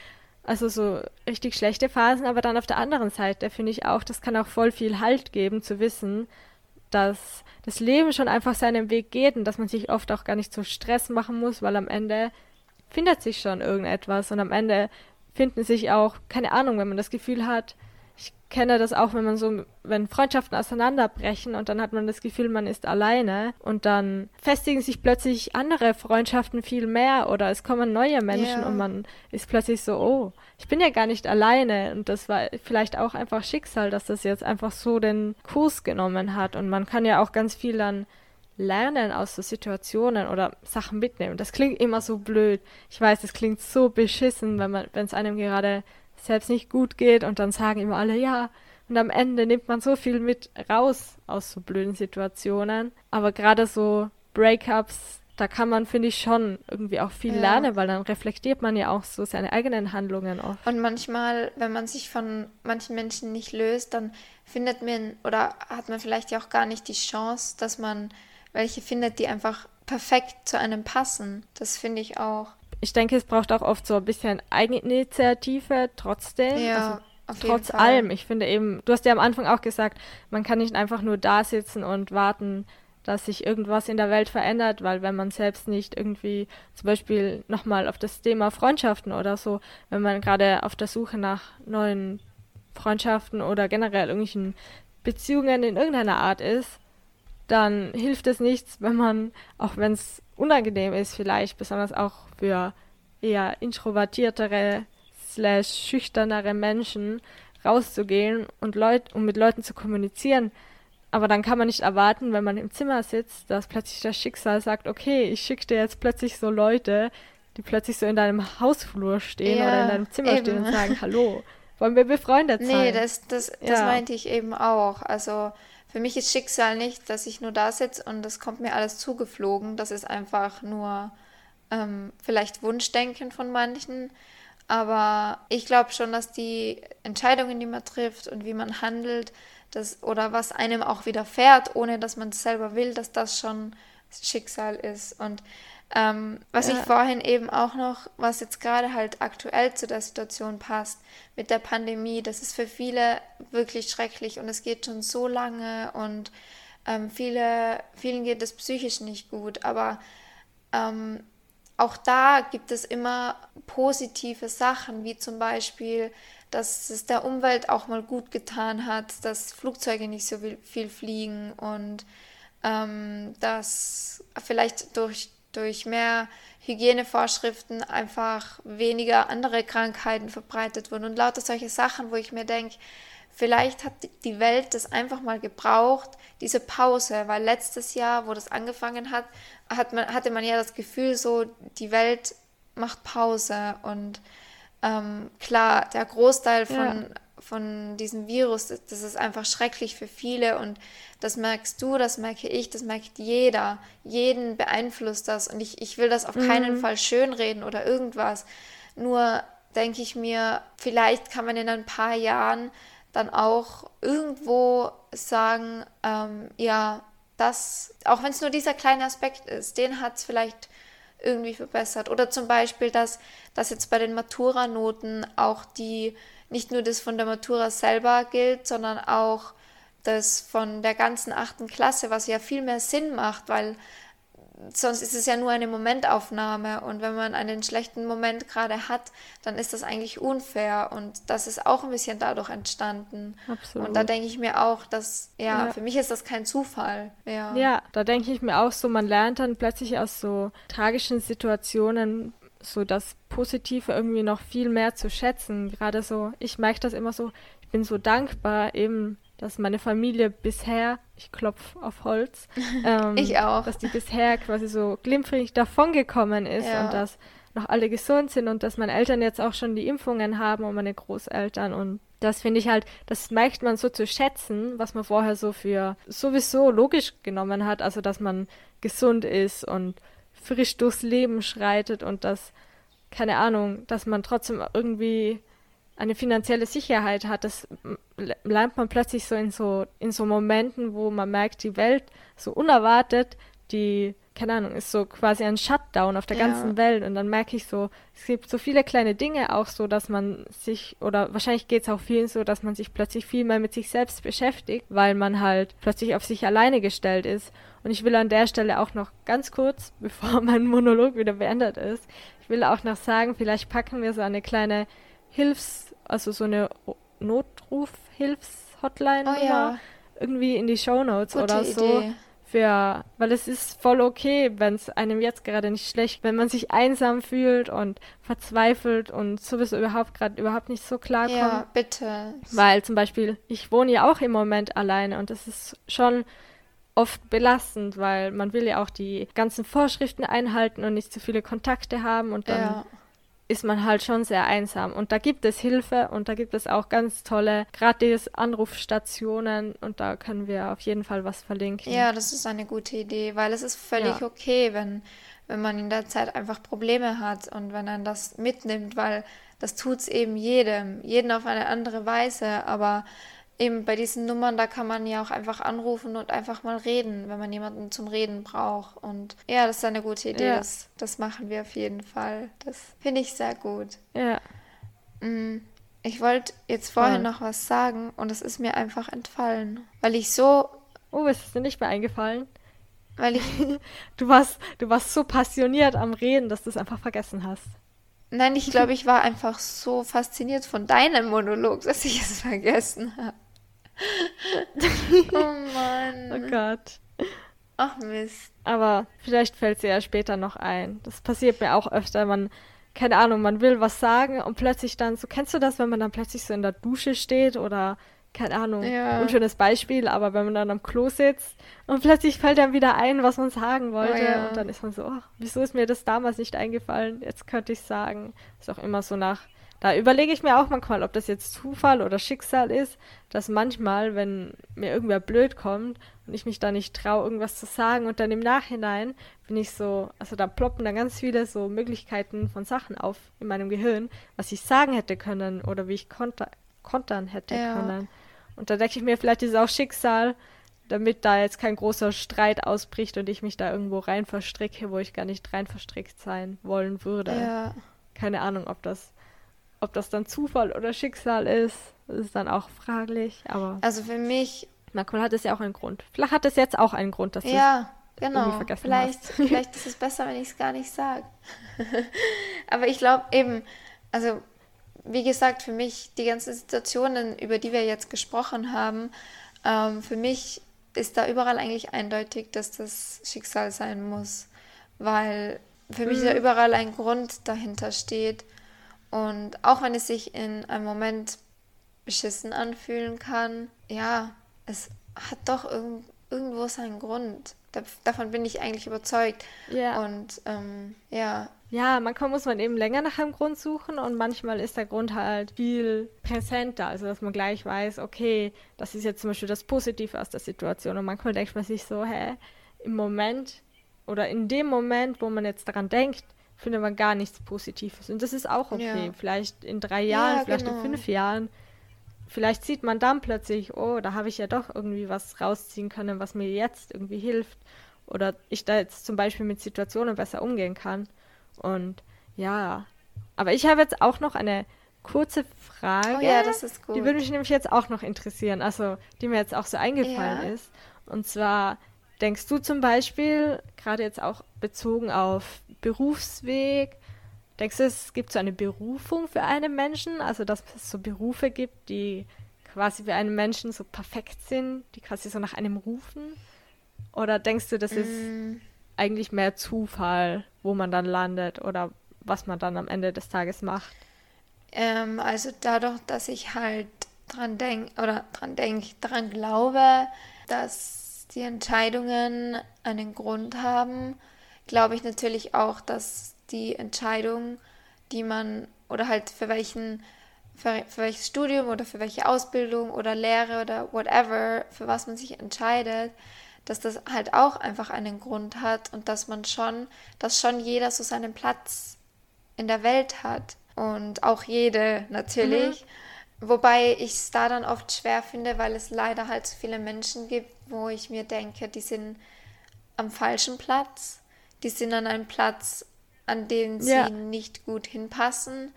Also so richtig schlechte Phasen, aber dann auf der anderen Seite finde ich auch, das kann auch voll viel Halt geben zu wissen, dass das Leben schon einfach seinen Weg geht und dass man sich oft auch gar nicht so Stress machen muss, weil am Ende findet sich schon irgendetwas und am Ende finden sich auch, keine Ahnung, wenn man das Gefühl hat, ich kenne das auch, wenn man so, wenn Freundschaften auseinanderbrechen und dann hat man das Gefühl, man ist alleine und dann festigen sich plötzlich andere Freundschaften viel mehr oder es kommen neue Menschen Ja. und man ist plötzlich so, oh, ich bin ja gar nicht alleine und das war vielleicht auch einfach Schicksal, dass das jetzt einfach so den Kurs genommen hat und man kann ja auch ganz viel dann lernen aus so Situationen oder Sachen mitnehmen. Das klingt immer so blöd. Ich weiß, das klingt so beschissen, wenn man, wenn es einem gerade selbst nicht gut geht und dann sagen immer alle ja. Und am Ende nimmt man so viel mit raus aus so blöden Situationen. Aber gerade so Breakups, da kann man, finde ich, schon irgendwie auch viel Ja. lernen, weil dann reflektiert man ja auch so seine eigenen Handlungen oft. Und manchmal, wenn man sich von manchen Menschen nicht löst, dann findet man oder hat man vielleicht ja auch gar nicht die Chance, dass man welche findet, die einfach perfekt zu einem passen. Das finde ich auch. Ich denke, es braucht auch oft so ein bisschen Eigeninitiative trotzdem. Ja, also, trotz allem. Ich finde eben, du hast ja am Anfang auch gesagt, man kann nicht einfach nur da sitzen und warten, dass sich irgendwas in der Welt verändert, weil wenn man selbst nicht irgendwie zum Beispiel nochmal auf das Thema Freundschaften oder so, wenn man gerade auf der Suche nach neuen Freundschaften oder generell irgendwelchen Beziehungen in irgendeiner Art ist, dann hilft es nichts, wenn man, auch wenn es unangenehm ist, vielleicht besonders auch für eher introvertiertere slash schüchternere Menschen rauszugehen und Leut um mit Leuten zu kommunizieren, aber dann kann man nicht erwarten, wenn man im Zimmer sitzt, dass plötzlich das Schicksal sagt, okay, ich schicke dir jetzt plötzlich so Leute, die plötzlich so in deinem Hausflur stehen ja, oder in deinem Zimmer eben. stehen und sagen, hallo, wollen wir befreundet sein? Nee, das, das, das ja. meinte ich eben auch. Also für mich ist Schicksal nicht, dass ich nur da sitze und das kommt mir alles zugeflogen. Das ist einfach nur ähm, vielleicht Wunschdenken von manchen. Aber ich glaube schon, dass die Entscheidungen, die man trifft und wie man handelt, das, oder was einem auch widerfährt, ohne dass man es selber will, dass das schon Schicksal ist. Und ähm, was ja. ich vorhin eben auch noch, was jetzt gerade halt aktuell zu der Situation passt, mit der Pandemie, das ist für viele wirklich schrecklich und es geht schon so lange und ähm, viele, vielen geht es psychisch nicht gut, aber ähm, auch da gibt es immer positive Sachen, wie zum Beispiel dass es der Umwelt auch mal gut getan hat, dass Flugzeuge nicht so viel fliegen und ähm, dass vielleicht durch, durch mehr Hygienevorschriften einfach weniger andere Krankheiten verbreitet wurden. Und lauter solche Sachen, wo ich mir denke, vielleicht hat die Welt das einfach mal gebraucht, diese Pause, weil letztes Jahr, wo das angefangen hat, hat man, hatte man ja das Gefühl, so die Welt macht Pause. Und ähm, klar, der Großteil von, ja. Von diesem Virus, das, ist einfach schrecklich für viele und das merkst du, das merke ich, das merkt jeder. Jeden beeinflusst das und ich, ich will das auf mhm. keinen Fall schönreden oder irgendwas. Nur denke ich mir, vielleicht kann man in ein paar Jahren dann auch irgendwo sagen, ähm, ja, das, auch wenn es nur dieser kleine Aspekt ist, den hat es vielleicht irgendwie verbessert. Oder zum Beispiel, dass, dass jetzt bei den Matura-Noten auch die, nicht nur das von der Matura selber gilt, sondern auch das von der ganzen achten Klasse, was ja viel mehr Sinn macht, weil sonst ist es ja nur eine Momentaufnahme und wenn man einen schlechten Moment gerade hat, dann ist das eigentlich unfair und das ist auch ein bisschen dadurch entstanden. Absolut. Und da denke ich mir auch, dass, ja, ja, für mich ist das kein Zufall. Ja, ja da denke ich mir auch so, man lernt dann plötzlich aus so tragischen Situationen so das Positive irgendwie noch viel mehr zu schätzen. Gerade so, ich merke das immer so, ich bin so dankbar eben dass meine Familie bisher, ich klopfe auf Holz, (laughs) ähm, ich auch, dass die bisher quasi so glimpflich davongekommen ist ja. und dass noch alle gesund sind und dass meine Eltern jetzt auch schon die Impfungen haben und meine Großeltern und das finde ich halt, das merkt man so zu schätzen, was man vorher so für sowieso logisch genommen hat, also dass man gesund ist und frisch durchs Leben schreitet und dass, keine Ahnung, dass man trotzdem irgendwie eine finanzielle Sicherheit hat, das lernt man plötzlich so in so in so Momenten, wo man merkt, die Welt so unerwartet, die keine Ahnung, ist so quasi ein Shutdown auf der ja. ganzen Welt und dann merke ich so, es gibt so viele kleine Dinge auch so, dass man sich oder wahrscheinlich geht es auch vielen so, dass man sich plötzlich viel mehr mit sich selbst beschäftigt, weil man halt plötzlich auf sich alleine gestellt ist und ich will an der Stelle auch noch ganz kurz, (laughs) bevor mein Monolog wieder beendet ist, ich will auch noch sagen, vielleicht packen wir so eine kleine Hilfs also so eine Notruf-Hilfs-Hotline oh, ja. irgendwie in die Shownotes oder so. Für, weil es ist voll okay, wenn es einem jetzt gerade nicht schlecht, wenn man sich einsam fühlt und verzweifelt und sowieso überhaupt gerade überhaupt nicht so klarkommt. Ja, bitte. Weil zum Beispiel, ich wohne ja auch im Moment alleine und das ist schon oft belastend, weil man will ja auch die ganzen Vorschriften einhalten und nicht zu viele Kontakte haben und dann ja ist man halt schon sehr einsam. Und da gibt es Hilfe und da gibt es auch ganz tolle gratis Anrufstationen und da können wir auf jeden Fall was verlinken. Ja, das ist eine gute Idee, weil es ist völlig ja. okay, wenn, wenn man in der Zeit einfach Probleme hat und wenn man das mitnimmt, weil das tut es eben jedem, jeden auf eine andere Weise, aber eben bei diesen Nummern, da kann man ja auch einfach anrufen und einfach mal reden, wenn man jemanden zum Reden braucht. Und ja, das ist eine gute Idee. Ja. Das, das machen wir auf jeden Fall. Das finde ich sehr gut. Ja. Mm, Ich wollte jetzt vorhin Voll. noch was sagen und es ist mir einfach entfallen, weil ich so, Oh, ist es dir nicht mehr eingefallen? weil ich, (laughs) Du warst, du warst so passioniert am Reden, dass du es einfach vergessen hast. nein, ich glaube, ich war einfach so fasziniert von deinem Monolog, dass ich es vergessen habe. (laughs) Oh Mann. Oh Gott. Ach Mist. Aber vielleicht fällt sie ja später noch ein. Das passiert mir auch öfter. Man, keine Ahnung, man will was sagen und plötzlich dann, so kennst du das, wenn man dann plötzlich so in der Dusche steht oder, keine Ahnung, Ja. unschönes Beispiel, aber wenn man dann am Klo sitzt und plötzlich fällt dann wieder ein, was man sagen wollte Oh ja. und dann ist man so, oh, wieso ist mir das damals nicht eingefallen? Jetzt könnte ich sagen. Ist auch immer so nach. Da überlege ich mir auch manchmal, ob das jetzt Zufall oder Schicksal ist, dass manchmal, wenn mir irgendwer blöd kommt und ich mich da nicht traue, irgendwas zu sagen und dann im Nachhinein bin ich so, also da ploppen dann ganz viele so Möglichkeiten von Sachen auf in meinem Gehirn, was ich sagen hätte können oder wie ich konter kontern hätte Ja. können. Und da denke ich mir, vielleicht ist es auch Schicksal, damit da jetzt kein großer Streit ausbricht und ich mich da irgendwo rein verstricke, wo ich gar nicht rein verstrickt sein wollen würde. Ja. Keine Ahnung, ob das, ob das dann Zufall oder Schicksal ist. Ist dann auch fraglich, aber Also für mich, manchmal hat es ja auch einen Grund. Vielleicht hat es jetzt auch einen Grund, dass du ja, irgendwie genau. vergessen Vielleicht, hast. (laughs) vielleicht ist es besser, wenn ich es gar nicht sage. (laughs) Aber ich glaube eben, also wie gesagt, für mich die ganzen Situationen, über die wir jetzt gesprochen haben, ähm, für mich ist da überall eigentlich eindeutig, dass das Schicksal sein muss, weil für mich da überall ein Grund dahinter steht. Und auch wenn es sich in einem Moment beschissen anfühlen kann, ja, es hat doch irgend, irgendwo seinen Grund. Da, davon bin ich eigentlich überzeugt. Ja. Und ähm, ja, Ja, manchmal muss man eben länger nach einem Grund suchen und manchmal ist der Grund halt viel präsenter, also dass man gleich weiß, okay, das ist jetzt zum Beispiel das Positive aus der Situation und manchmal denkt man sich so, hä, im Moment oder in dem Moment, wo man jetzt daran denkt, findet man gar nichts Positives und das ist auch okay. Ja. Vielleicht in drei Jahren, Ja, vielleicht in genau. fünf Jahren, vielleicht sieht man dann plötzlich, oh, da habe ich ja doch irgendwie was rausziehen können, was mir jetzt irgendwie hilft oder ich da jetzt zum Beispiel mit Situationen besser umgehen kann. Und ja, aber ich habe jetzt auch noch eine kurze Frage. Oh ja, das ist gut. Die würde mich nämlich jetzt auch noch interessieren, also die mir jetzt auch so eingefallen Ja. ist. Und zwar, denkst du zum Beispiel, gerade jetzt auch bezogen auf Berufsweg, denkst du, es gibt so eine Berufung für einen Menschen? Also, dass es so Berufe gibt, die quasi für einen Menschen so perfekt sind, die quasi so nach einem rufen? Oder denkst du, das ist Mm, eigentlich mehr Zufall, wo man dann landet oder was man dann am Ende des Tages macht. ähm, also dadurch, dass ich halt dran denke oder dran denke, dran glaube, dass die Entscheidungen einen Grund haben, glaube ich natürlich auch, dass die Entscheidung, die man oder halt für welchen für, für welches Studium oder für welche Ausbildung oder Lehre oder whatever, für was man sich entscheidet, dass das halt auch einfach einen Grund hat und dass man schon, dass schon jeder so seinen Platz in der Welt hat und auch jede natürlich. Wobei ich es da dann oft schwer finde, weil es leider halt so viele Menschen gibt, wo ich mir denke, die sind am falschen Platz. Die sind an einem Platz, an dem sie Ja. nicht gut hinpassen.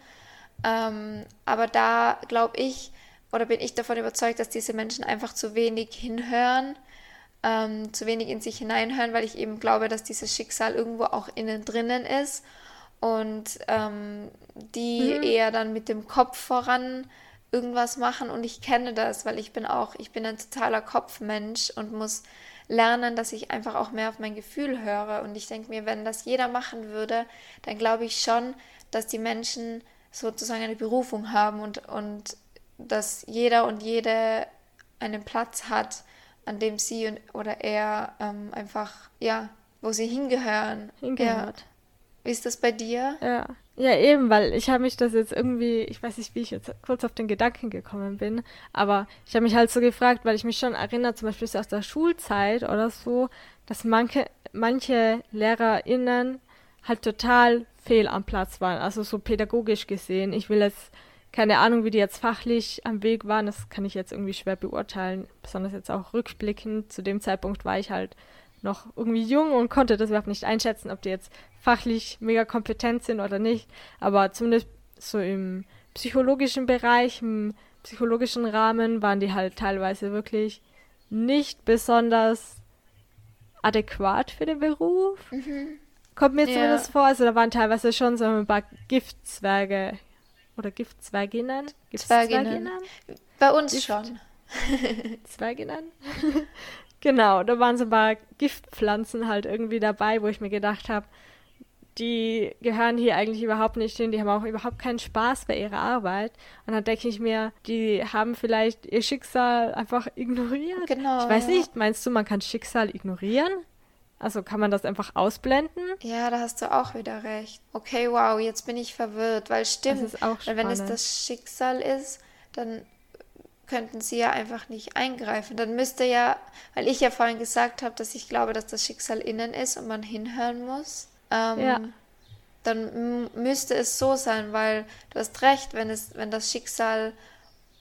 Ähm, aber da glaube ich oder bin ich davon überzeugt, dass diese Menschen einfach zu wenig hinhören, ähm, zu wenig in sich hineinhören, weil ich eben glaube, dass dieses Schicksal irgendwo auch innen drinnen ist und ähm, die eher dann mit dem Kopf voran irgendwas machen und ich kenne das, weil ich bin auch, ich bin ein totaler Kopfmensch und muss lernen, dass ich einfach auch mehr auf mein Gefühl höre und ich denke mir, wenn das jeder machen würde, dann glaube ich schon, dass die Menschen sozusagen eine Berufung haben und, und dass jeder und jede einen Platz hat, an dem sie und, oder er ähm, einfach, ja, wo sie hingehören. Ja. Wie ist das bei dir? Ja. Ja, eben, weil ich habe mich das jetzt irgendwie, ich weiß nicht, wie ich jetzt kurz auf den Gedanken gekommen bin, aber ich habe mich halt so gefragt, weil ich mich schon erinnere, zum Beispiel aus der Schulzeit oder so, dass manche, manche LehrerInnen halt total fehl am Platz waren, also so pädagogisch gesehen. Ich will jetzt Keine Ahnung, wie die jetzt fachlich am Weg waren, das kann ich jetzt irgendwie schwer beurteilen. Besonders jetzt auch rückblickend. Zu dem Zeitpunkt war ich halt noch irgendwie jung und konnte das überhaupt nicht einschätzen, ob die jetzt fachlich mega kompetent sind oder nicht. Aber zumindest so im psychologischen Bereich, im psychologischen Rahmen waren die halt teilweise wirklich nicht besonders adäquat für den Beruf. Mhm. Kommt mir ja. zumindest vor. Also da waren teilweise schon so ein paar Giftzwerge oder Giftzwerginnen. Giftzwerginnen. Bei uns Gift schon. (laughs) Zwerginnen. (laughs) genau, da waren so ein paar Giftpflanzen halt irgendwie dabei, wo ich mir gedacht habe, die gehören hier eigentlich überhaupt nicht hin, die haben auch überhaupt keinen Spaß bei ihrer Arbeit. Und dann denke ich mir, die haben vielleicht ihr Schicksal einfach ignoriert. Genau. Ich weiß nicht, meinst du, man kann Schicksal ignorieren? Also kann man das einfach ausblenden? Ja, da hast du auch wieder recht. Okay, wow, jetzt bin ich verwirrt, weil stimmt, weil wenn es das Schicksal ist, dann könnten sie ja einfach nicht eingreifen. Dann müsste ja, weil ich ja vorhin gesagt habe, dass ich glaube, dass das Schicksal innen ist und man hinhören muss ähm, ja. dann müsste es so sein, weil du hast recht, wenn, es, wenn das Schicksal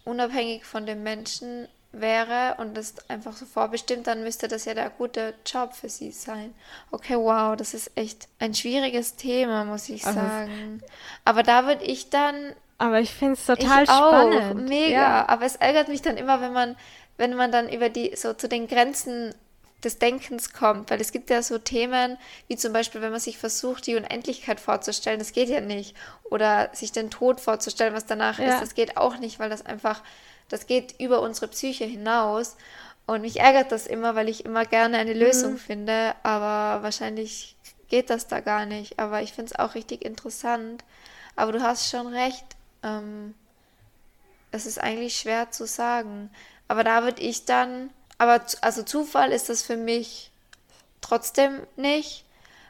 unabhängig von dem Menschen wäre und es einfach so vorbestimmt, dann müsste das ja der gute Job für sie sein. Okay, wow, das ist echt ein schwieriges Thema, muss ich sagen. Aber da würde ich dann. Aber ich finde es total spannend. Auch, mega. Ja. Aber es ärgert mich dann immer, wenn man, wenn man dann über die, so zu den Grenzen des Denkens kommt, weil es gibt ja so Themen, wie zum Beispiel, wenn man sich versucht, die Unendlichkeit vorzustellen, das geht ja nicht. Oder sich den Tod vorzustellen, was danach ja. ist, das geht auch nicht, weil das einfach, das geht über unsere Psyche hinaus. Und mich ärgert das immer, weil ich immer gerne eine Lösung mhm. finde, aber wahrscheinlich geht das da gar nicht. Aber ich finde es auch richtig interessant. Aber du hast schon recht. Ähm, es ist eigentlich schwer zu sagen. Aber da würde ich dann aber also Zufall ist das für mich trotzdem nicht.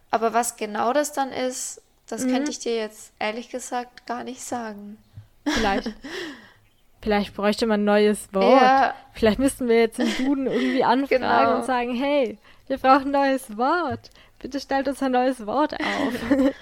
Aber was genau das dann ist, das mhm. könnte ich dir jetzt ehrlich gesagt gar nicht sagen. Vielleicht. (laughs) Vielleicht bräuchte man ein neues Wort. Ja. Vielleicht müssten wir jetzt im Duden irgendwie (laughs) anfragen genau. und sagen, hey, wir brauchen ein neues Wort. Bitte stellt uns ein neues Wort auf. (laughs)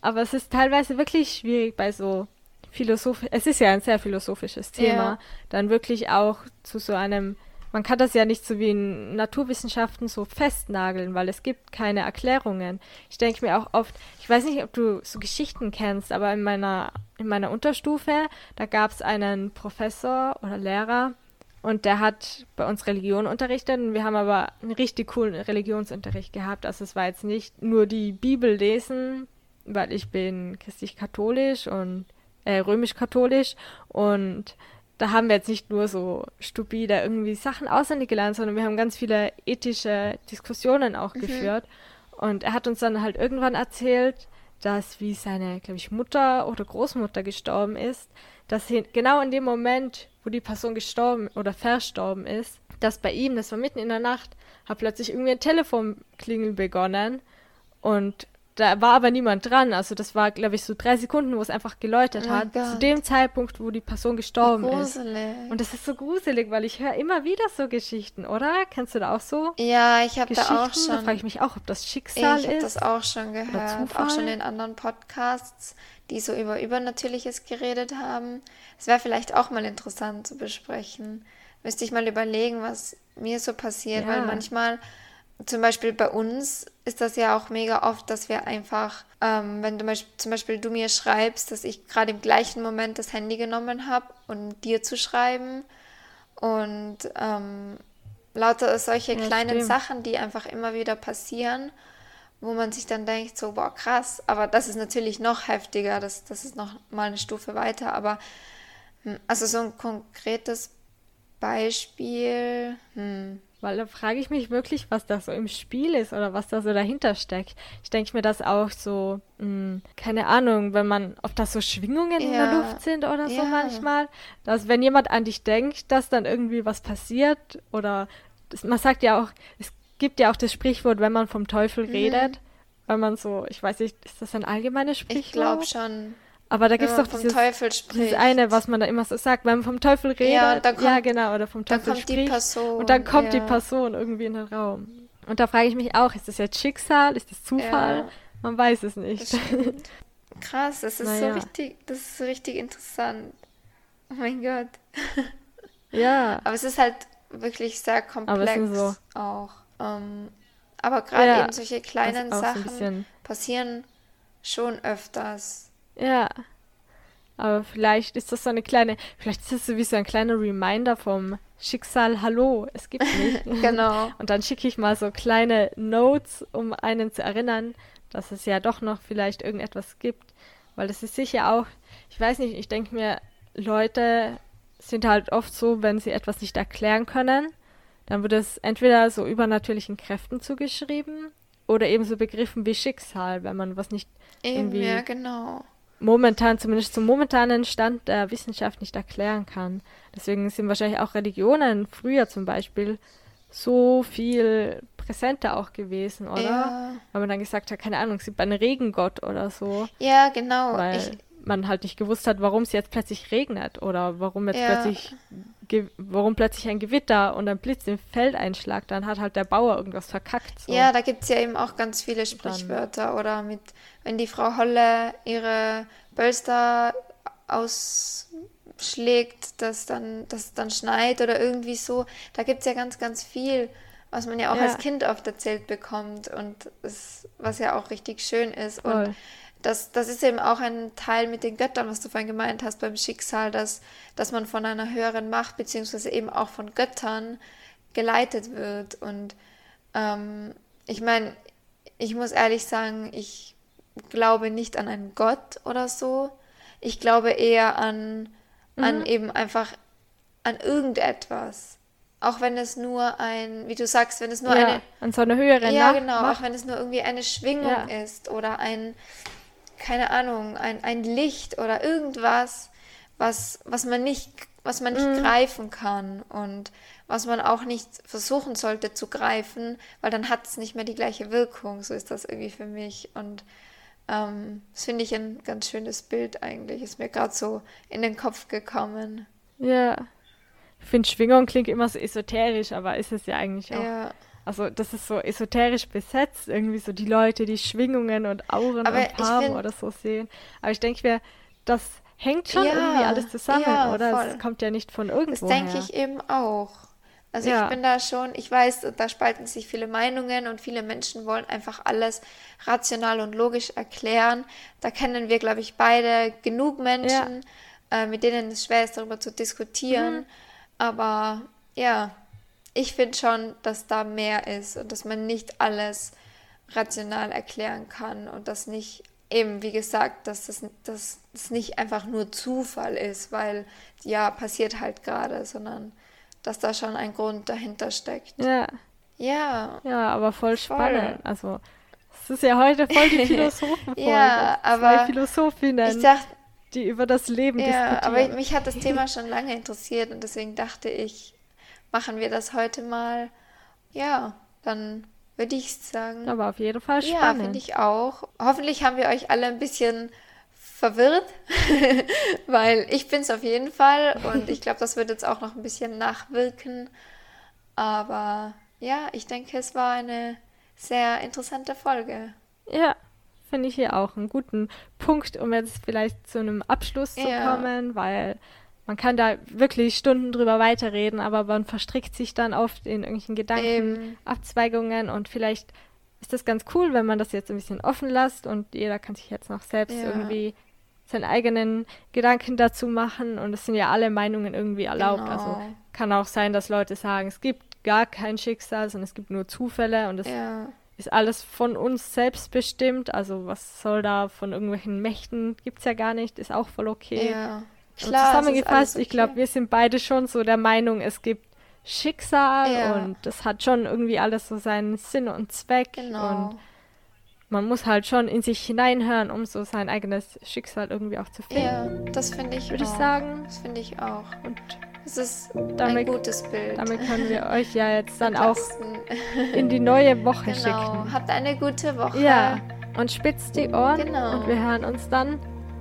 Aber es ist teilweise wirklich schwierig bei so philosophisch, es ist ja ein sehr philosophisches Thema, ja. dann wirklich auch zu so einem man kann das ja nicht so wie in Naturwissenschaften so festnageln, weil es gibt keine Erklärungen. Ich denke mir auch oft, ich weiß nicht, ob du so Geschichten kennst, aber in meiner, in meiner Unterstufe, da gab es einen Professor oder Lehrer und der hat bei uns Religion unterrichtet und wir haben aber einen richtig coolen Religionsunterricht gehabt. Also es war jetzt nicht nur die Bibel lesen, weil ich bin christlich-katholisch und äh, römisch-katholisch und da haben wir jetzt nicht nur so stupide irgendwie Sachen auswendig gelernt, sondern wir haben ganz viele ethische Diskussionen auch mhm. geführt. Und er hat uns dann halt irgendwann erzählt, dass wie seine, glaube ich, Mutter oder Großmutter gestorben ist, dass genau in dem Moment, wo die Person gestorben oder verstorben ist, dass bei ihm, das war mitten in der Nacht, hat plötzlich irgendwie ein Telefonklingel begonnen und da war aber niemand dran. Also das war, glaube ich, so drei Sekunden, wo es einfach geläutet oh hat. Gott. Zu dem Zeitpunkt, wo die Person gestorben ist. Und das ist so gruselig, weil ich höre immer wieder so Geschichten, oder? Kennst du da auch so? Ja, ich habe da auch schon. Da frage ich mich auch, ob das Schicksal ich ist. Ich habe das auch schon gehört. Auch schon in anderen Podcasts, die so über Übernatürliches geredet haben. Es wäre vielleicht auch mal interessant zu besprechen. Müsste ich mal überlegen, was mir so passiert, ja. weil manchmal zum Beispiel bei uns ist das ja auch mega oft, dass wir einfach, ähm, wenn du zum Beispiel du mir schreibst, dass ich gerade im gleichen Moment das Handy genommen habe, um dir zu schreiben. Und ähm, lauter solche ja, kleinen stimmt. Sachen, die einfach immer wieder passieren, wo man sich dann denkt, so, boah, krass. Aber das ist natürlich noch heftiger, das, das ist noch mal eine Stufe weiter. Aber hm, also so ein konkretes Beispiel, hm, weil da frage ich mich wirklich, was da so im Spiel ist oder was da so dahinter steckt. Ich denke mir das auch so, mh, hm, keine Ahnung, wenn man, ob das so Schwingungen ja. in der Luft sind oder so ja. manchmal, dass wenn jemand an dich denkt, dass dann irgendwie was passiert oder das, man sagt ja auch, es gibt ja auch das Sprichwort, wenn man vom Teufel mhm. redet, weil man so, ich weiß nicht, ist das ein allgemeines Sprichwort? Ich glaube schon. Aber da gibt es doch dieses, dieses eine, was man da immer so sagt, wenn man vom Teufel redet. Ja, kommt, ja genau, oder vom Teufel spricht. Person, und dann kommt ja. die Person irgendwie in den Raum. Und da frage ich mich auch, ist das jetzt Schicksal, ist das Zufall? Ja. Man weiß es nicht. Krass, das ist naja. so richtig, das ist so richtig interessant. Oh mein Gott. (laughs) Ja. Aber es ist halt wirklich sehr komplex so- auch. Ähm, aber gerade eben solche kleinen so Sachen passieren schon öfters. Ja. Aber vielleicht ist das so eine kleine, vielleicht ist das so wie so ein kleiner Reminder vom Schicksal, hallo, es gibt mich. (laughs) Genau. Und dann schicke ich mal so kleine Notes, um einen zu erinnern, dass es ja doch noch vielleicht irgendetwas gibt. Weil das ist sicher auch, ich weiß nicht, ich denke mir, Leute sind halt oft so, wenn sie etwas nicht erklären können, dann wird es entweder so übernatürlichen Kräften zugeschrieben oder eben so Begriffen wie Schicksal, wenn man was nicht Eben, irgendwie ja, genau. Momentan, zumindest zum momentanen Stand der Wissenschaft nicht erklären kann. Deswegen sind wahrscheinlich auch Religionen früher zum Beispiel so viel präsenter auch gewesen, oder? Ja, Weil man dann gesagt hat, keine Ahnung, es gibt einen Regengott oder so, ja genau. weil Ich, man halt nicht gewusst hat, warum es jetzt plötzlich regnet oder warum jetzt Ja. plötzlich warum plötzlich ein Gewitter und ein Blitz im Feld einschlagt, dann hat halt derAuer irgendwas verkackt. So. Ja, da gibt es ja eben auch ganz viele Sprichwörter. Oder mit, wenn die Frau Holle ihre Bölster ausschlägt, dass dann, dass dann schneit oder irgendwie so. Da gibt es ja ganz, ganz viel, was man ja auch Ja. als Kind oft erzählt bekommt und es, was ja auch richtig schön ist. Voll. Und das, das ist eben auch ein Teil mit den Göttern, was du vorhin gemeint hast beim Schicksal, dass, dass man von einer höheren Macht, beziehungsweise eben auch von Göttern geleitet wird. Und ähm, ich meine, ich muss ehrlich sagen, ich glaube nicht an einen Gott oder so. Ich glaube eher an, an eben einfach an irgendetwas. Auch wenn es nur ein, wie du sagst, wenn es nur ja, eine, an so eine höhere ja, genau, macht. auch wenn es nur irgendwie eine Schwingung Ja. ist oder ein, keine Ahnung, ein, ein Licht oder irgendwas, was, was man nicht, was man Mhm. nicht greifen kann und was man auch nicht versuchen sollte zu greifen, weil dann hat es nicht mehr die gleiche Wirkung. So ist das irgendwie für mich. Und ähm, das finde ich ein ganz schönes Bild eigentlich. Ist mir gerade so in den Kopf gekommen. Ja. Ich finde, Schwingung klingt immer so esoterisch, aber ist es ja eigentlich auch. Ja. Also, das ist so esoterisch besetzt, irgendwie so die Leute, die Schwingungen und Auren Aber und Farben find- oder so sehen. Aber ich denke mir, das hängt schon Ja, irgendwie alles zusammen, ja, oder? voll. Es kommt ja nicht von Das irgendwo denke ich eben auch. Also Ja. ich bin da schon, ich weiß, da spalten sich viele Meinungen und viele Menschen wollen einfach alles rational und logisch erklären. Da kennen wir, glaube ich, beide genug Menschen, äh, mit denen es schwer ist, darüber zu diskutieren. Mhm. Aber ja, ich finde schon, dass da mehr ist und dass man nicht alles rational erklären kann und dass nicht eben, wie gesagt, dass das, dass das nicht einfach nur Zufall ist, weil ja, passiert halt gerade, sondern dass da schon ein Grund dahinter steckt. Ja, Ja, ja, aber voll Voll. spannend. Also, es ist ja heute voll die (laughs) Philosophenfolge. Ja, Zwei aber Philosophinnen, ich dachte, die über das Leben ja, aber diskutieren. mich hat das Thema (laughs) schon lange interessiert und deswegen dachte ich, machen wir das heute mal. Ja, dann würde ich sagen. aber auf jeden Fall Ja, spannend. finde ich auch. Hoffentlich haben wir euch alle ein bisschen verwirrt, (laughs) weil ich bin es auf jeden Fall und ich glaube, das wird jetzt auch noch ein bisschen nachwirken. Aber ja, ich denke, es war eine sehr interessante Folge. Ja, finde ich hier auch einen guten Punkt, um jetzt vielleicht zu einem Abschluss zu Ja. kommen, weil man kann da wirklich Stunden drüber weiterreden, aber man verstrickt sich dann oft in irgendwelchen Gedanken, Eben. Abzweigungen und vielleicht ist das ganz cool, wenn man das jetzt ein bisschen offen lässt und jeder kann sich jetzt noch selbst Ja. irgendwie seinen eigenen Gedanken dazu machen und es sind ja alle Meinungen irgendwie erlaubt. Genau. Also kann auch sein, dass Leute sagen, es gibt gar kein Schicksal, sondern es gibt nur Zufälle und es Ja, ist alles von uns selbst bestimmt. Also was soll da von irgendwelchen Mächten? Gibt's ja gar nicht, ist auch voll okay. ja. Klar, zusammengefasst, alles ich glaube, okay. wir sind beide schon so der Meinung, es gibt Schicksal Ja. und das hat schon irgendwie alles so seinen Sinn und Zweck. Genau. Und man muss halt schon in sich hineinhören, um so sein eigenes Schicksal irgendwie auch zu finden. Ja, das finde ich Würde ich sagen. Das finde ich auch. Und Es ist ein Damit- gutes Bild. damit können wir euch ja jetzt dann auch in die neue Woche Genau. schicken. Habt eine gute Woche. Ja, und spitzt die Ohren Genau. und wir hören uns dann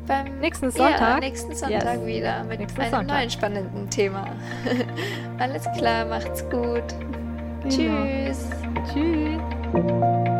Beim Nächsten Ja, Sonntag? nächsten Sonntag Yes. wieder mit Nächsten einem Sonntag. neuen spannenden Thema. (laughs) Alles klar, macht's gut. Genau. Tschüss. Tschüss.